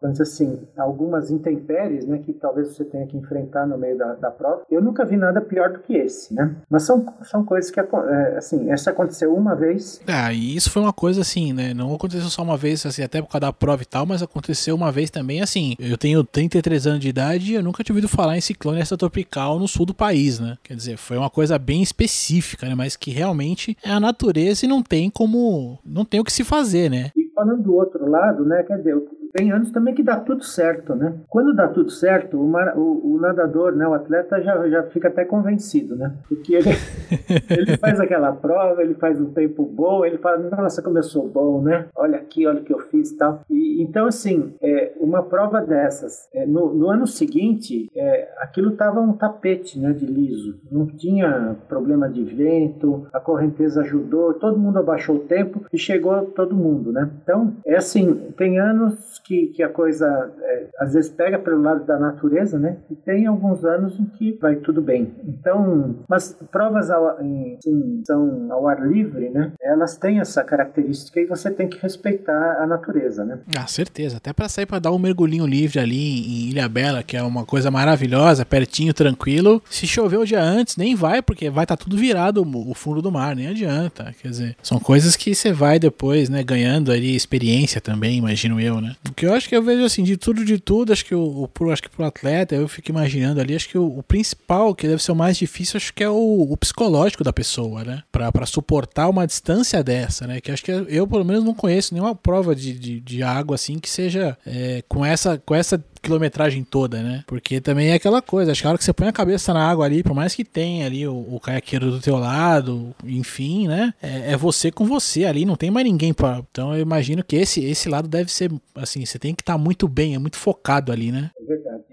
vamos dizer assim, algumas intempéries, né, que talvez você tenha tenha que enfrentar no meio da, da prova. Eu nunca vi nada pior do que esse, né? Mas são, são coisas que, é, assim, essa aconteceu uma vez. Ah, e isso foi uma coisa assim, né? Não aconteceu só uma vez, assim, até por causa da prova e tal, mas aconteceu uma vez também, assim. Eu tenho 33 anos de idade e eu nunca tinha ouvido falar em ciclone extratropical no sul do país, né? Quer dizer, foi uma coisa bem específica, né? Mas que realmente é a natureza e não tem como. Não tem o que se fazer, né? E falando do outro lado, né? Quer dizer, tem anos também que dá tudo certo, né? Quando dá tudo certo, o, mar- o- o nadador, né, o atleta já, já fica até convencido, né? Porque ele, ele faz aquela prova, ele faz um tempo bom, ele fala, nossa, sou bom, né? Olha aqui, olha o que eu fiz e tal. E, então, assim, é, uma prova dessas, é, no, no ano seguinte, é, aquilo estava um tapete, né, de liso. Não tinha problema de vento, a correnteza ajudou, todo mundo abaixou o tempo e chegou todo mundo, né? Então, é assim, tem anos que, que a coisa é, às vezes pega pelo lado da natureza, né? E tem alguns anos em que vai tudo bem. Então, mas provas ao, em, assim, são ao ar livre, né? Elas têm essa característica e você tem que respeitar a natureza, né? Ah, certeza. Até pra sair pra dar um mergulhinho livre ali em Ilha Bela, que é uma coisa maravilhosa, pertinho, tranquilo. Se chover o dia antes, nem vai, porque vai estar tudo virado o fundo do mar, nem adianta. Quer dizer, são coisas que você vai depois, né, ganhando ali experiência também, imagino eu, né? Que eu acho que eu vejo assim, de tudo de tudo, acho que o pro, acho que pro atleta, eu fico imaginando ali, acho que o, o principal, que deve ser o mais difícil, acho que é o, o psicológico da pessoa, né? Pra, pra suportar uma distância dessa, né? Que acho que eu, pelo menos, não conheço nenhuma prova de, de, de água assim que seja é, com essa com essa quilometragem toda, né? Porque também é aquela coisa, acho que a hora que você põe a cabeça na água ali, por mais que tenha ali o, o caiaqueiro do teu lado, enfim, né? É, é você com você ali, não tem mais ninguém para. Então eu imagino que esse esse lado deve ser assim, você tem que estar muito bem, é muito focado ali, né? É verdade.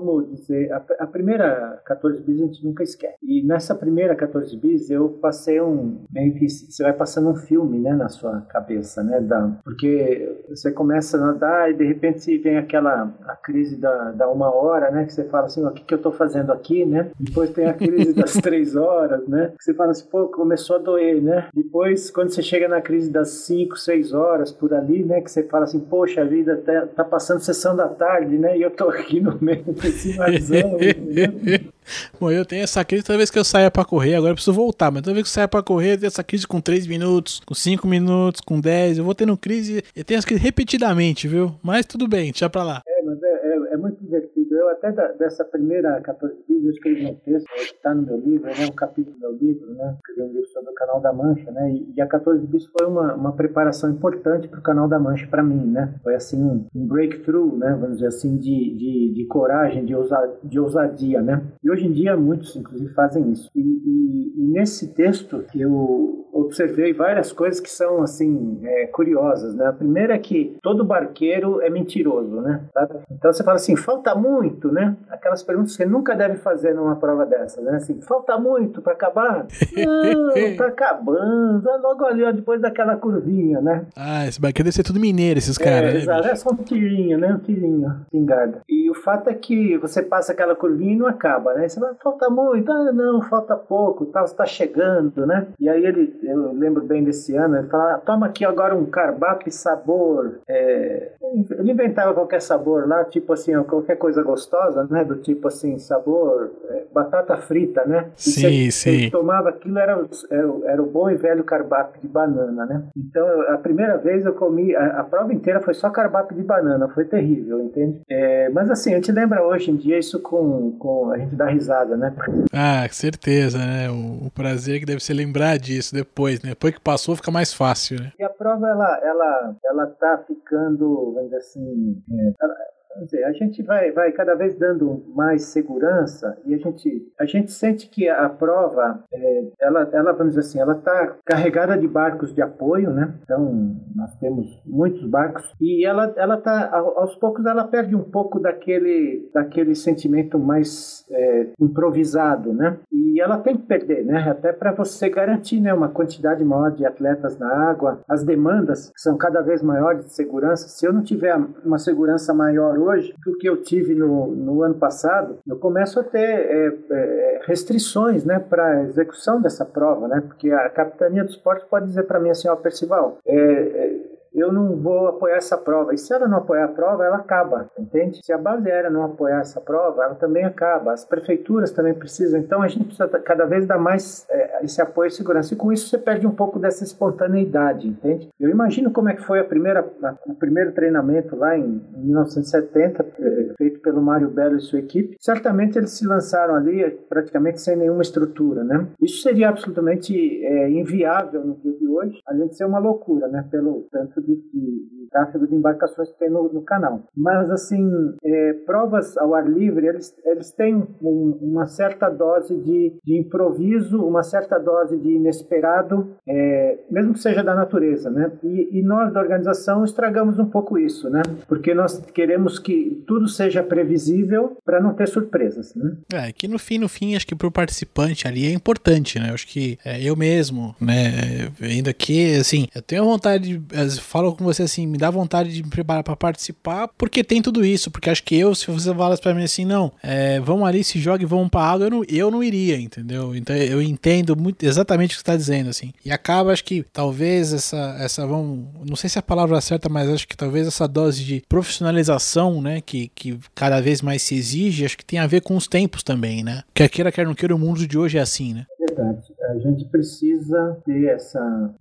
Costumo dizer, a, a primeira 14 bis a gente nunca esquece. E nessa primeira 14 bis eu passei um. meio que você vai passando um filme, né, na sua cabeça, né? Da, porque você começa a nadar e de repente vem aquela a crise da, da uma hora, né? Que você fala assim, o que, que eu tô fazendo aqui, né? Depois tem a crise das três horas, né? Que você fala assim, pô, começou a doer, né? Depois, quando você chega na crise das cinco, seis horas por ali, né? Que você fala assim, poxa, a vida tá, tá passando sessão da tarde, né? E eu tô aqui no meio Bom, eu tenho essa crise toda vez que eu saia pra correr, agora eu preciso voltar, mas toda vez que eu saia pra correr, eu tenho essa crise com 3 minutos, com 5 minutos, com 10, eu vou tendo crise, eu tenho essa crise repetidamente, viu? Mas tudo bem, deixa pra lá. É, mas é, é, muito divertido. Eu até da- dessa primeira 14 vídeos eu escrevi um texto que está no meu livro, né, um capítulo do meu livro, né, escrevi um livro sobre o Canal da Mancha, né, e, e a 14 bis foi uma, uma preparação importante para o Canal da Mancha para mim, né, foi assim um, um breakthrough, né, vamos dizer assim, de, de, de coragem, de, ousa, de ousadia, né, e hoje em dia muitos, inclusive, fazem isso. E, e, e nesse texto eu observei várias coisas que são, assim, é, curiosas, né, a primeira é que todo barqueiro é mentiroso, né, sabe? Então você fala assim, falta muito, né? Aquelas perguntas que você nunca deve fazer numa prova dessa, né? Assim, falta muito para acabar? Não, tá acabando. Vai logo ali, ó, depois daquela curvinha, né? Ah, esse barqueiro deve ser tudo mineiro, esses caras, é, né? exato, é só um tirinho, né? Um tirinho, pingarda. E o fato é que você passa aquela curvinha e não acaba, né? Você vai, falta muito, ah, não, falta pouco, tal, você tá chegando, né? E aí ele, eu lembro bem desse ano, ele fala, ah, toma aqui agora um carbape sabor. é, Ele inventava qualquer sabor lá, tipo assim, qualquer coisa gostosa, né? Do tipo assim, sabor é, batata frita, né? E Sim, você- sim. tomava aquilo, era, o- era, o- era o bom e velho carbape de banana, né? Então, eu- a primeira vez eu comi, a, a prova inteira foi só carbape de banana, foi terrível, entende? É, mas assim, a gente lembra hoje em dia isso com, com a gente dá risada, né? Ah, certeza, né? O, o prazer que deve ser lembrar disso depois, né? Depois que passou, fica mais fácil, né? E a prova, ela, ela, ela tá ficando, vamos dizer assim, é, ela- dizer, a gente vai, vai cada vez dando mais segurança e a gente, a gente sente que a prova, é, ela, ela, vamos dizer assim, ela está carregada de barcos de apoio, né? Então, nós temos muitos barcos e ela, ela tá, ao- aos poucos, ela perde um pouco daquele, daquele sentimento mais é, improvisado, né? E ela tem que perder, né? Até para você garantir, né, uma quantidade maior de atletas na água, as demandas são cada vez maiores de segurança. Se eu não tiver uma segurança maior hoje do que eu tive no, no ano passado, eu começo a ter é, é, restrições, né, para a execução dessa prova, né? Porque a capitania do esporte pode dizer para mim assim, ó, Percival, é, é, eu não vou apoiar essa prova. E se ela não apoiar a prova, ela acaba, entende? Se a base aérea não apoiar essa prova, ela também acaba. As prefeituras também precisam. Então a gente precisa cada vez dar mais é, esse apoio e segurança. E com isso você perde um pouco dessa espontaneidade, entende? Eu imagino como é que foi a primeira, a, o primeiro treinamento lá em, em 1970, é, feito pelo Mário Belo e sua equipe. Certamente eles se lançaram ali é, praticamente sem nenhuma estrutura, né? Isso seria absolutamente é, inviável no dia de hoje, além de ser uma loucura, né? Pelo tanto que tráfego de embarcações que tem no, no canal. Mas, assim, é, provas ao ar livre, eles, eles têm um, uma certa dose de, de improviso, uma certa dose de inesperado, é, mesmo que seja da natureza, né? E, e nós, da organização, estragamos um pouco isso, né? Porque nós queremos que tudo seja previsível para não ter surpresas, né? É, que no fim, no fim, acho que pro participante ali é importante, né? Eu acho que é, eu mesmo, né, vendo aqui, assim, eu tenho vontade, de, falo com você assim, me dá vontade de me preparar para participar, porque tem tudo isso, porque acho que eu, se você fala para mim assim, não, é, vamos ali, se joga e vamos pra água, eu não, eu não iria, entendeu? Então eu entendo muito exatamente o que você tá dizendo, assim. E acaba, acho que talvez essa, essa vamos, não sei se é a palavra certa, mas acho que talvez essa dose de profissionalização, né, que, que cada vez mais se exige, acho que tem a ver com os tempos também, né? Quer queira, quer não queira, o mundo de hoje é assim, né? Verdade. A gente precisa ter essa,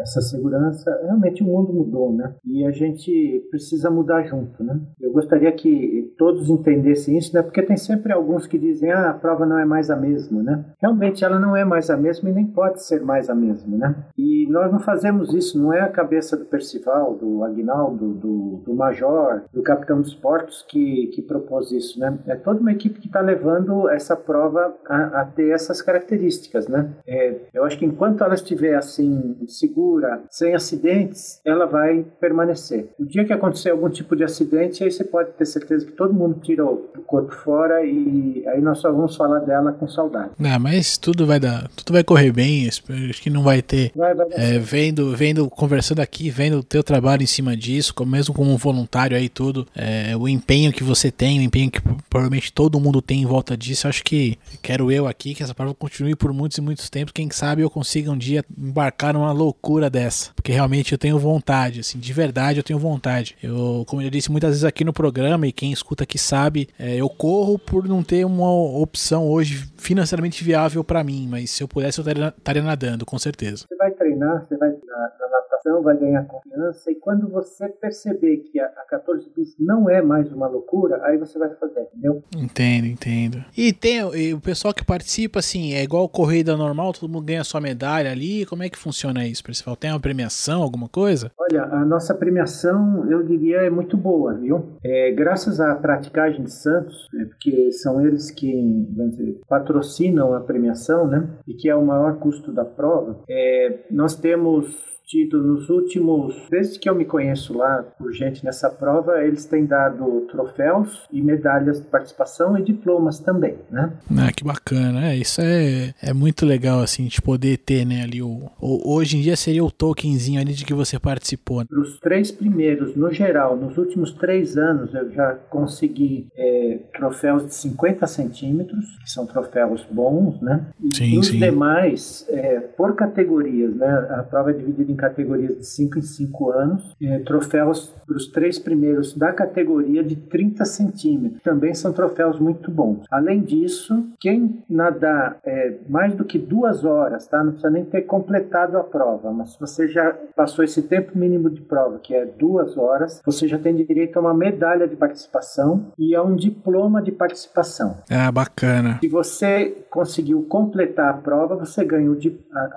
essa segurança. Realmente o mundo mudou, né? E a gente precisa mudar junto, né? Eu gostaria que todos entendessem isso, né? Porque tem sempre alguns que dizem, ah, a prova não é mais a mesma, né? Realmente ela não é mais a mesma e nem pode ser mais a mesma, né? E nós não fazemos isso, não é a cabeça do Percival, do Agnaldo, do, do Major, do Capitão dos Portos que, que propôs isso, né? É toda uma equipe que está levando essa prova a, a ter essas características, né? É, eu acho que enquanto ela estiver assim, segura, sem acidentes, ela vai permanecer. No dia que acontecer algum tipo de acidente, aí você pode ter certeza que todo mundo tira o corpo fora e aí nós só vamos falar dela com saudade. Não, mas tudo vai dar, tudo vai correr bem, acho que não vai ter, Vai, vai é, vendo, vendo, conversando aqui, vendo o teu trabalho em cima disso, mesmo como voluntário aí tudo, é, o empenho que você tem, o empenho que provavelmente todo mundo tem em volta disso, acho que quero eu aqui que essa prova continue por muitos e muitos tempos, quem sabe eu consiga um dia embarcar numa loucura dessa, porque realmente eu tenho vontade, assim, de verdade eu tenho vontade. Eu, como eu disse muitas vezes aqui no programa e quem escuta aqui sabe, é, eu corro por não ter uma opção hoje financeiramente viável pra mim, mas se eu pudesse eu estaria estaria nadando, com certeza. Você vai treinar, você vai na, na natação, vai ganhar confiança, e quando você perceber que a, a 14 bis não é mais uma loucura, aí você vai fazer, entendeu? Entendo, entendo. E tem e o pessoal que participa, assim, é igual corrida normal, todo mundo ganha sua medalha ali. Como é que funciona isso, pessoal? Tem uma premiação, alguma coisa? Olha, a nossa premiação, eu diria, é muito boa, viu? É, graças à praticagem de Santos, é, porque são eles que dizer, patrocinam a premiação, né? E que é o maior custo da prova. É, nós temos tido nos últimos, desde que eu me conheço lá por gente nessa prova, eles têm dado troféus e medalhas de participação e diplomas também, né? Ah, que bacana. É, isso é, é muito legal, assim, de poder ter, né, ali o, o- Hoje em dia seria o tokenzinho ali de que você participou. né? Para os três primeiros, no geral, nos últimos três anos, eu já consegui é, troféus de 50 centímetros, que são troféus bons, né? E Sim, os sim. demais, é, por categorias, né? A prova é dividida em categorias de 5 em 5 anos, é, troféus para os três primeiros da categoria de 30 centímetros. Também são troféus muito bons. Além disso, quem nadar é, mais do que duas horas, tá? Não precisa nem ter completado a prova, mas se você já passou esse tempo mínimo de prova, que é duas horas, você já tem direito a uma medalha de participação e a um diploma de participação. Ah, bacana. Se você conseguiu completar a prova, você ganha o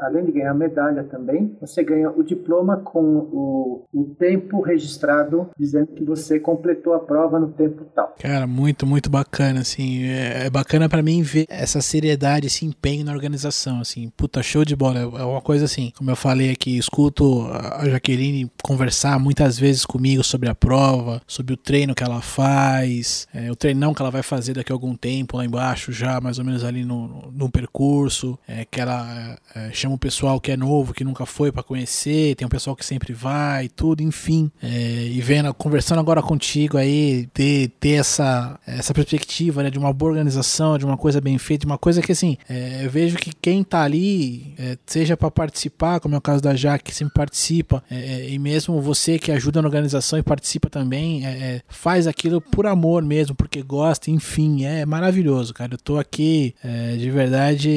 além de ganhar a medalha também, você ganha o diploma com o, o tempo registrado dizendo que você completou a prova no tempo tal. Cara, muito, muito bacana, assim. É, é bacana pra mim ver essa seriedade, esse empenho na organização, assim. Puta, show de bola. É uma coisa assim, como eu falei aqui, escuto a Jaqueline conversar muitas vezes comigo sobre a prova, sobre o treino que ela faz, é, o treinão que ela vai fazer daqui a algum tempo lá embaixo, já mais ou menos ali no, no percurso, é, que ela é, chama o pessoal que é novo, que nunca foi pra conhecer acontecer, tem um pessoal que sempre vai, tudo, enfim. É, e vendo, conversando agora contigo aí, ter, ter essa, essa perspectiva né, de uma boa organização, de uma coisa bem feita, de uma coisa que assim, é, eu vejo que quem tá ali, é, seja para participar, como é o caso da Jaque, que sempre participa, é, é, e mesmo você que ajuda na organização e participa também, é, faz aquilo por amor mesmo, porque gosta, enfim, é maravilhoso, cara. Eu tô aqui de verdade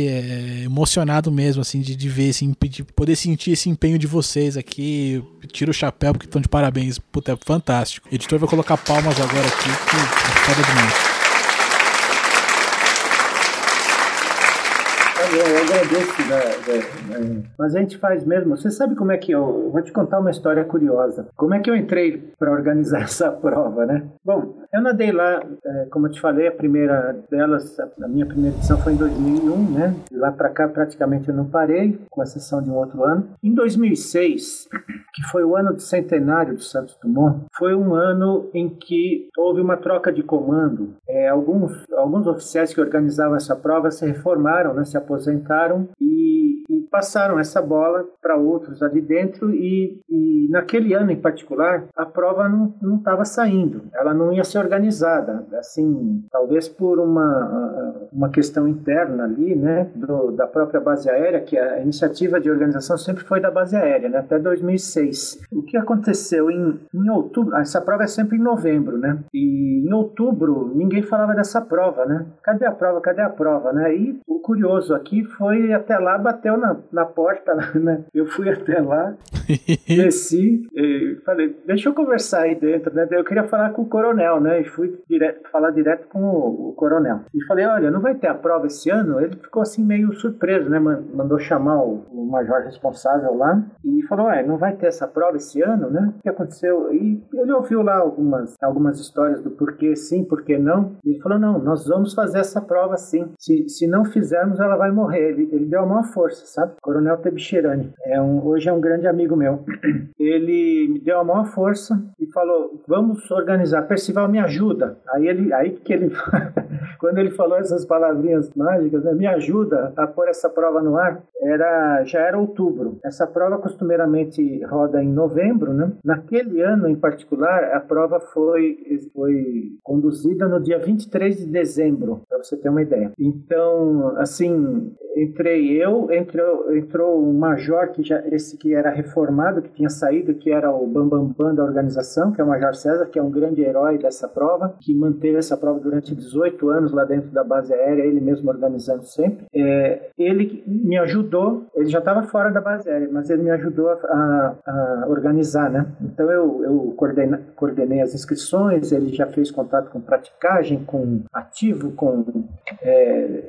emocionado mesmo, assim, de, de ver, assim, de poder sentir esse empenho de vocês aqui. Eu tiro o chapéu porque estão de parabéns. Puta, é fantástico. Editor vai colocar palmas agora aqui, que é foda demais. Eu agradeço. Da, da- da- mas a gente faz mesmo. Você sabe como é que eu. Vou te contar uma história curiosa. Como é que eu entrei para organizar essa prova, né? Bom, eu nadei lá, é, como eu te falei, a primeira delas, a minha primeira edição foi em 2001, né? De lá para cá praticamente eu não parei, com exceção de um outro ano. Em 2006, que foi o ano do centenário do Santos Dumont, foi um ano em que houve uma troca de comando. É, alguns, alguns oficiais que organizavam essa prova se reformaram, né, se aposentaram e, e passaram essa bola para outros ali dentro e, e naquele ano em particular a prova não estava saindo, ela não ia ser organizada, assim, talvez por uma, uma questão interna ali, né, do, da própria base aérea, que a iniciativa de organização sempre foi da base aérea, né, até 2006. O que aconteceu em, em outubro, essa prova é sempre em novembro, né, e em outubro ninguém falava dessa prova, né, cadê a prova, cadê a prova, né, e o curioso aqui foi até lá, bateu na, na porta, né, eu fui até lá, desci e falei, deixa eu conversar aí dentro, né? Eu queria falar com o coronel, né? E fui direto, falar direto com o, o coronel. E falei, olha, não vai ter a prova esse ano? Ele ficou assim meio surpreso, né? Man- Mandou chamar o, o major responsável lá e falou, ué, não vai ter essa prova esse ano, né? O que aconteceu? E ele ouviu lá algumas, algumas histórias do porquê sim, porquê não. E ele falou, não, nós vamos fazer essa prova sim. Se, se não fizermos, ela vai morrer. Ele, ele deu a maior força, sabe? Coronel Tebixerani. É um, hoje é um grande amigo meu. Ele me deu a maior força e falou: Vamos organizar. Percival, me ajuda. Aí ele, aí que ele, quando ele falou essas palavrinhas mágicas, né, me ajuda a pôr essa prova no ar. Era, já era outubro. Essa prova costumeiramente roda em novembro, né? Naquele ano em particular, a prova foi, foi conduzida no dia 23 de dezembro, para você ter uma ideia. Então, assim, entrei eu, entrou, entrou um major que já esse que era reformado, que tinha saído, que era o Bambambam Bam Bam da organização, que é o Major César, que é um grande herói dessa prova, que manteve essa prova durante 18 anos lá dentro da base aérea, ele mesmo organizando sempre. É, ele me ajudou, ele já estava fora da base aérea, mas ele me ajudou a, a- a organizar, né? Então eu, eu coordena- coordenei as inscrições, ele já fez contato com praticagem, com ativo, com é,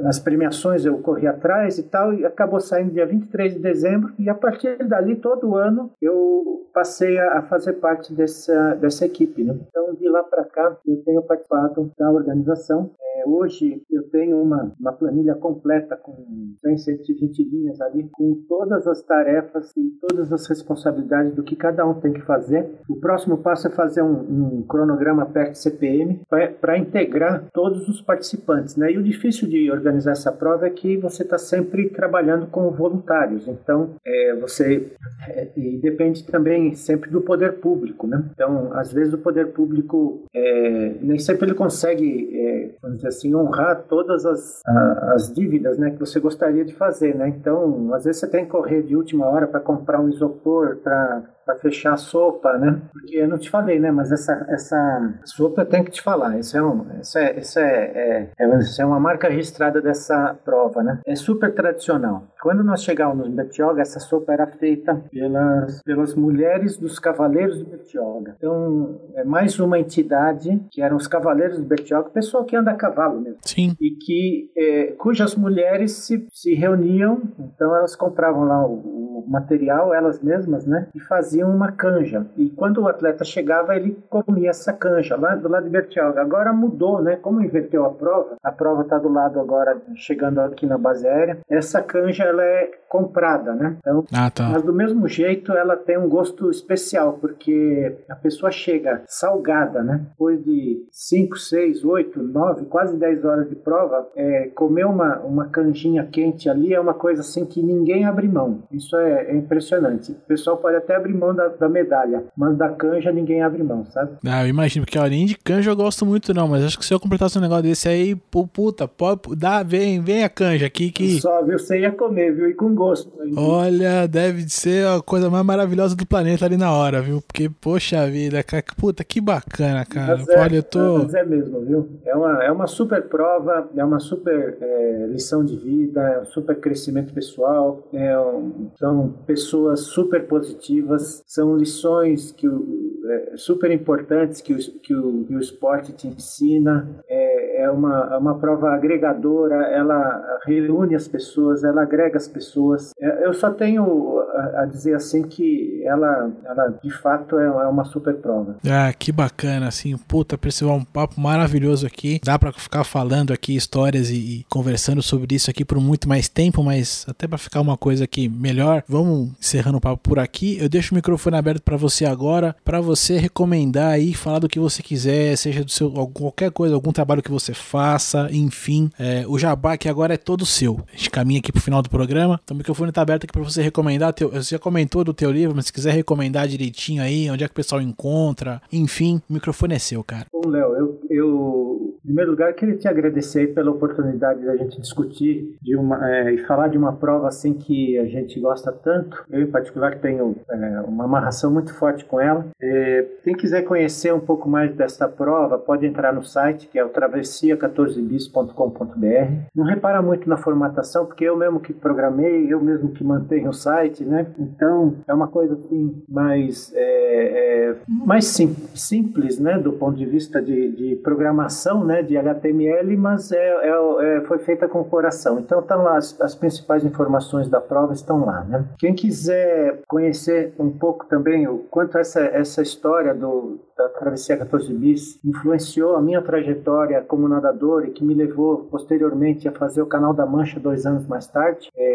nas premiações eu corri atrás e tal, e acabou saindo dia 23 de dezembro, e a partir dali, todo ano, eu passei a, fazer parte dessa, dessa equipe. Né? Então, de lá para cá, eu tenho participado da organização. É, hoje, eu tenho uma, uma planilha completa com 100, 120 linhas ali, com todas as tarefas e todas as responsabilidades do que cada um tem que fazer. O próximo passo é fazer um, um cronograma PERT CPM para integrar todos os participantes. Né? E o difícil de organizar essa prova é que você está sempre trabalhando com voluntários. Então, é, você é, e depende também sempre do poder público, né? Então, às vezes o poder público é, nem sempre ele consegue, é, vamos dizer assim, honrar todas as, a- as dívidas, né, que você gostaria de fazer, né? Então, às vezes você tem que correr de última hora para comprar um isopor, para para fechar a sopa, né? Porque eu não te falei, né? Mas essa, essa sopa eu tenho que te falar. Isso é, um, isso é, isso é, é, é, isso é uma marca registrada dessa prova, né? É super tradicional. Quando nós chegávamos no Bertioga, essa sopa era feita pelas, pelas mulheres dos Cavaleiros do Bertioga. Então, é mais uma entidade que eram os Cavaleiros do Bertioga, pessoal que anda a cavalo mesmo Sim. e que é, cujas mulheres se, se reuniam, então elas compravam lá o, o material elas mesmas, né, e faziam faziam uma canja. E quando o atleta chegava, ele comia essa canja lá do lado de Bertioga. Agora mudou, né? Como inverteu a prova, a prova está do lado agora, chegando aqui na base aérea. Essa canja ela é comprada, né? Então, Ah, tá. mas do mesmo jeito ela tem um gosto especial, porque a pessoa chega salgada, né? Depois de 5, 6, 8, 9, quase 10 horas de prova, é, comer uma, uma canjinha quente ali é uma coisa assim que ninguém abre mão. Isso é, é impressionante. O pessoal pode até abrir mão da, da medalha, mas da canja ninguém abre mão, sabe? Ah, eu imagino, porque a nem de canja eu gosto muito, não, mas acho que se eu completasse um negócio desse aí, pô, puta, pode, dá, vem, vem a canja aqui que. Só, viu? Você ia comer, viu? E com gosto. ainda. Olha, deve ser a coisa mais maravilhosa do planeta ali na hora, viu? Porque, poxa vida, cara, puta, que bacana, cara. Mas é, Olha, eu tô. mas é mesmo, viu? É uma, é uma super prova, é uma super é, lição de vida, é um super crescimento pessoal, é um- são pessoas super positivas, são lições que o- é, super importantes que o, que, o, que o esporte te ensina. É, é uma, é uma prova agregadora, ela reúne as pessoas, ela agrega as pessoas. É, eu só tenho a, a dizer assim que ela, ela de fato é, é uma super prova. Ah, que bacana, assim, puta, Percival, um papo maravilhoso aqui. Dá pra ficar falando aqui histórias e, e conversando sobre isso aqui por muito mais tempo, mas até pra ficar uma coisa aqui melhor, vamos encerrando o papo por aqui. Eu deixo o microfone aberto pra você agora, pra você recomendar aí, falar do que você quiser, seja do seu qualquer coisa, algum trabalho que você faça, enfim. É, o jabá aqui agora é todo seu. A gente caminha aqui pro final do programa, então o microfone tá aberto aqui pra você recomendar. Teu, você já comentou do teu livro, mas se quiser recomendar direitinho aí, onde é que o pessoal encontra, enfim, o microfone é seu, cara. Bom, Léo, eu, eu, em primeiro lugar, queria te agradecer pela oportunidade da gente discutir uma, é, e falar de uma prova assim que a gente gosta tanto. Eu, em particular, tenho é, uma amarração muito forte com ela. É, quem quiser conhecer um pouco mais dessa prova, pode entrar no site, que é o travessia14bis.com.br. Não repara muito na formatação, porque eu mesmo que programei, eu mesmo que mantenho o site, né? Então, é uma coisa assim mais, é, é, mais sim- simples, né? Do ponto de vista de, de programação, né? De HTML, mas é, é- é- foi feita com o coração. Então, estão lá as, as principais informações da prova estão lá, né? Quem quiser conhecer um pouco também o quanto essa, essa história do, da Travessia 14 Bis influenciou a minha trajetória como nadador e que me levou posteriormente a fazer o Canal da Mancha dois anos mais tarde, é,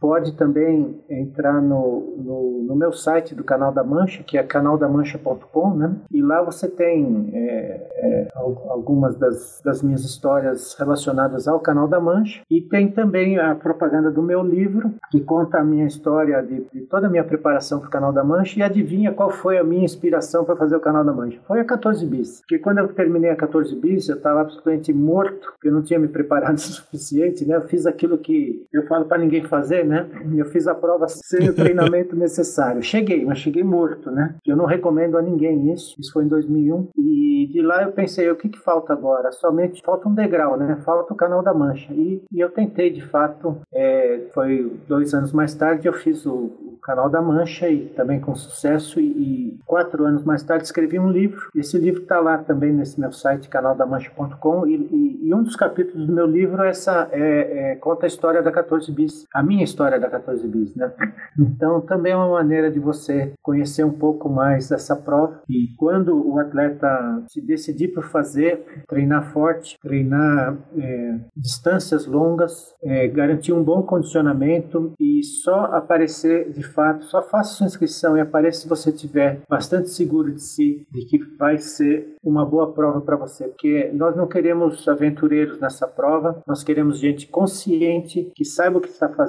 pode também entrar no, no, no meu site do Canal da Mancha, que é canaldamancha.com, né? E lá você tem é, é, al- algumas das, das minhas histórias relacionadas ao Canal da Mancha e tem também a propaganda do meu livro, que conta a minha história de, de toda a minha preparação para o Canal da Mancha e adivinha qual foi a minha inspiração para fazer o Canal da Mancha? Foi a 14 bis. Porque quando eu terminei a 14 bis, eu estava absolutamente morto, porque eu não tinha me preparado o suficiente, né? Eu fiz aquilo que eu falo para ninguém fazer, né? Eu fiz a prova sem o treinamento necessário. Cheguei, mas cheguei morto, né? Eu não recomendo a ninguém isso. Isso foi em 2001 e de lá eu pensei, o que que falta agora? Somente falta um degrau, né? Falta o Canal da Mancha. E, e eu tentei, de fato, é, foi dois anos mais tarde eu fiz o, o Canal da Mancha e também com sucesso e, e quatro anos mais tarde escrevi um livro. Esse livro está lá também nesse meu site canaldamancha.com e, e, e um dos capítulos do meu livro é essa é, é, conta a história da 14 bis, a minha história da 14 bis, né? Então também é uma maneira de você conhecer um pouco mais dessa prova e quando o atleta se decidir por fazer, treinar forte, treinar é, distâncias longas, é, garantir um bom condicionamento e só aparecer de fato, só faça sua inscrição e apareça se você tiver bastante seguro de si, de que vai ser uma boa prova para você, porque nós não queremos aventureiros nessa prova, nós queremos gente consciente, que saiba o que está fazendo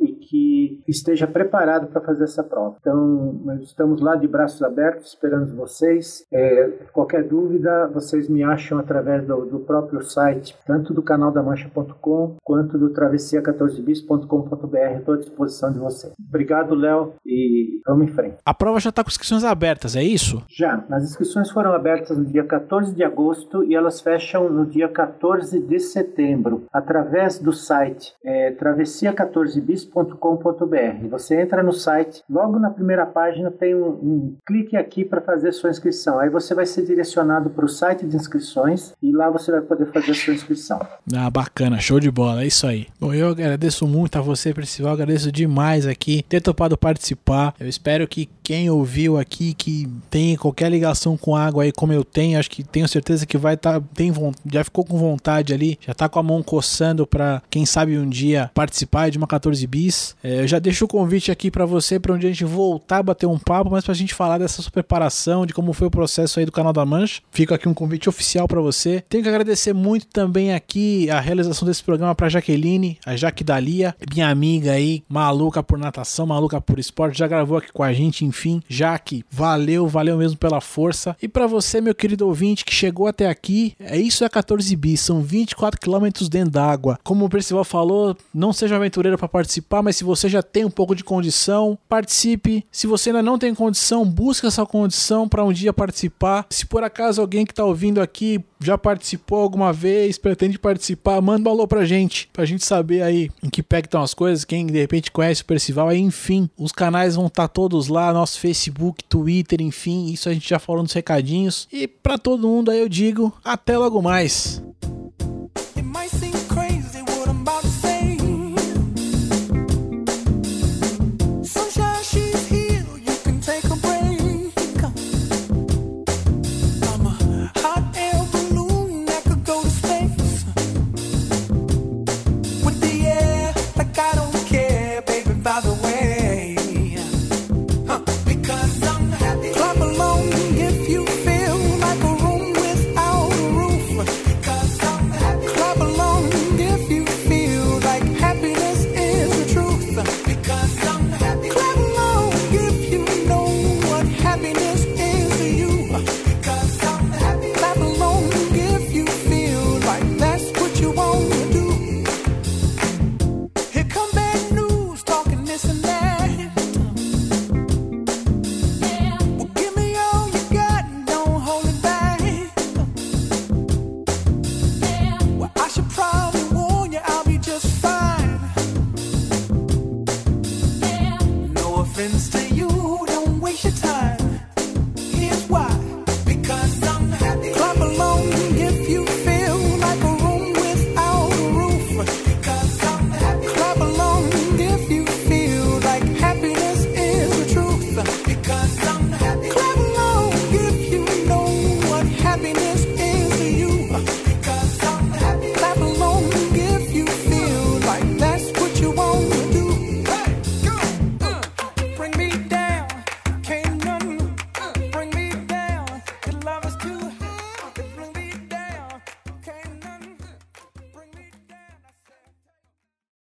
e que esteja preparado para fazer essa prova. Então, nós estamos lá de braços abertos, esperando vocês. É, qualquer dúvida, vocês me acham através do, do próprio site, tanto do canal da Mancha.com quanto do travessia14bis.com.br. Estou à disposição de vocês. Obrigado, Léo, e vamos em frente. A prova já tá com inscrições abertas, é isso? Já, as inscrições foram abertas no dia 14 de agosto e elas fecham no dia 14 de setembro, através do site é, travessia14bis.com.br. Você entra no site, logo na primeira página tem um, um clique aqui para fazer sua inscrição. Aí você vai ser direcionado para o site de inscrições e lá você vai poder fazer sua inscrição. Ah, bacana, show de bola, é isso aí. Bom, eu agradeço muito a você, Percival, agradeço demais aqui ter topado participar. Eu espero que quem ouviu aqui que tem qualquer ligação com água aí, como eu tenho, acho que tenho certeza que vai estar, tá, tem já ficou com vontade ali, já tá com a mão coçando para quem sabe um dia participar de uma 14 bis. É, eu já deixo o convite aqui para você para onde a gente voltar a bater um papo, mas pra gente falar dessa sua preparação, de como foi o processo aí do canal da Mancha. Fica aqui um convite oficial para você. Tenho que agradecer muito também aqui a realização desse programa para Jaqueline, a Jaque Dalia, minha amiga aí, maluca por natação, maluca por esporte, já gravou aqui com a gente, enfim. Jaque, valeu, valeu mesmo pela força. E para você, meu querido ouvinte, que chegou até aqui, é isso é 14 bis, são 24 quilômetros dentro d'água. Como o Percival falou, não seja aventureiro para participar, mas se você já tem um pouco de condição, participe. Se você ainda não tem condição, busque essa condição para um dia participar. Se por acaso alguém que está ouvindo aqui já participou alguma vez, pretende participar, manda um alô pra gente, pra gente saber aí em que pé estão as coisas, quem de repente conhece o Percival, aí enfim, os canais vão estar tá todos lá, nosso Facebook, Twitter, enfim, isso a gente já falou nos recadinhos. E para todo mundo aí eu digo, até logo mais.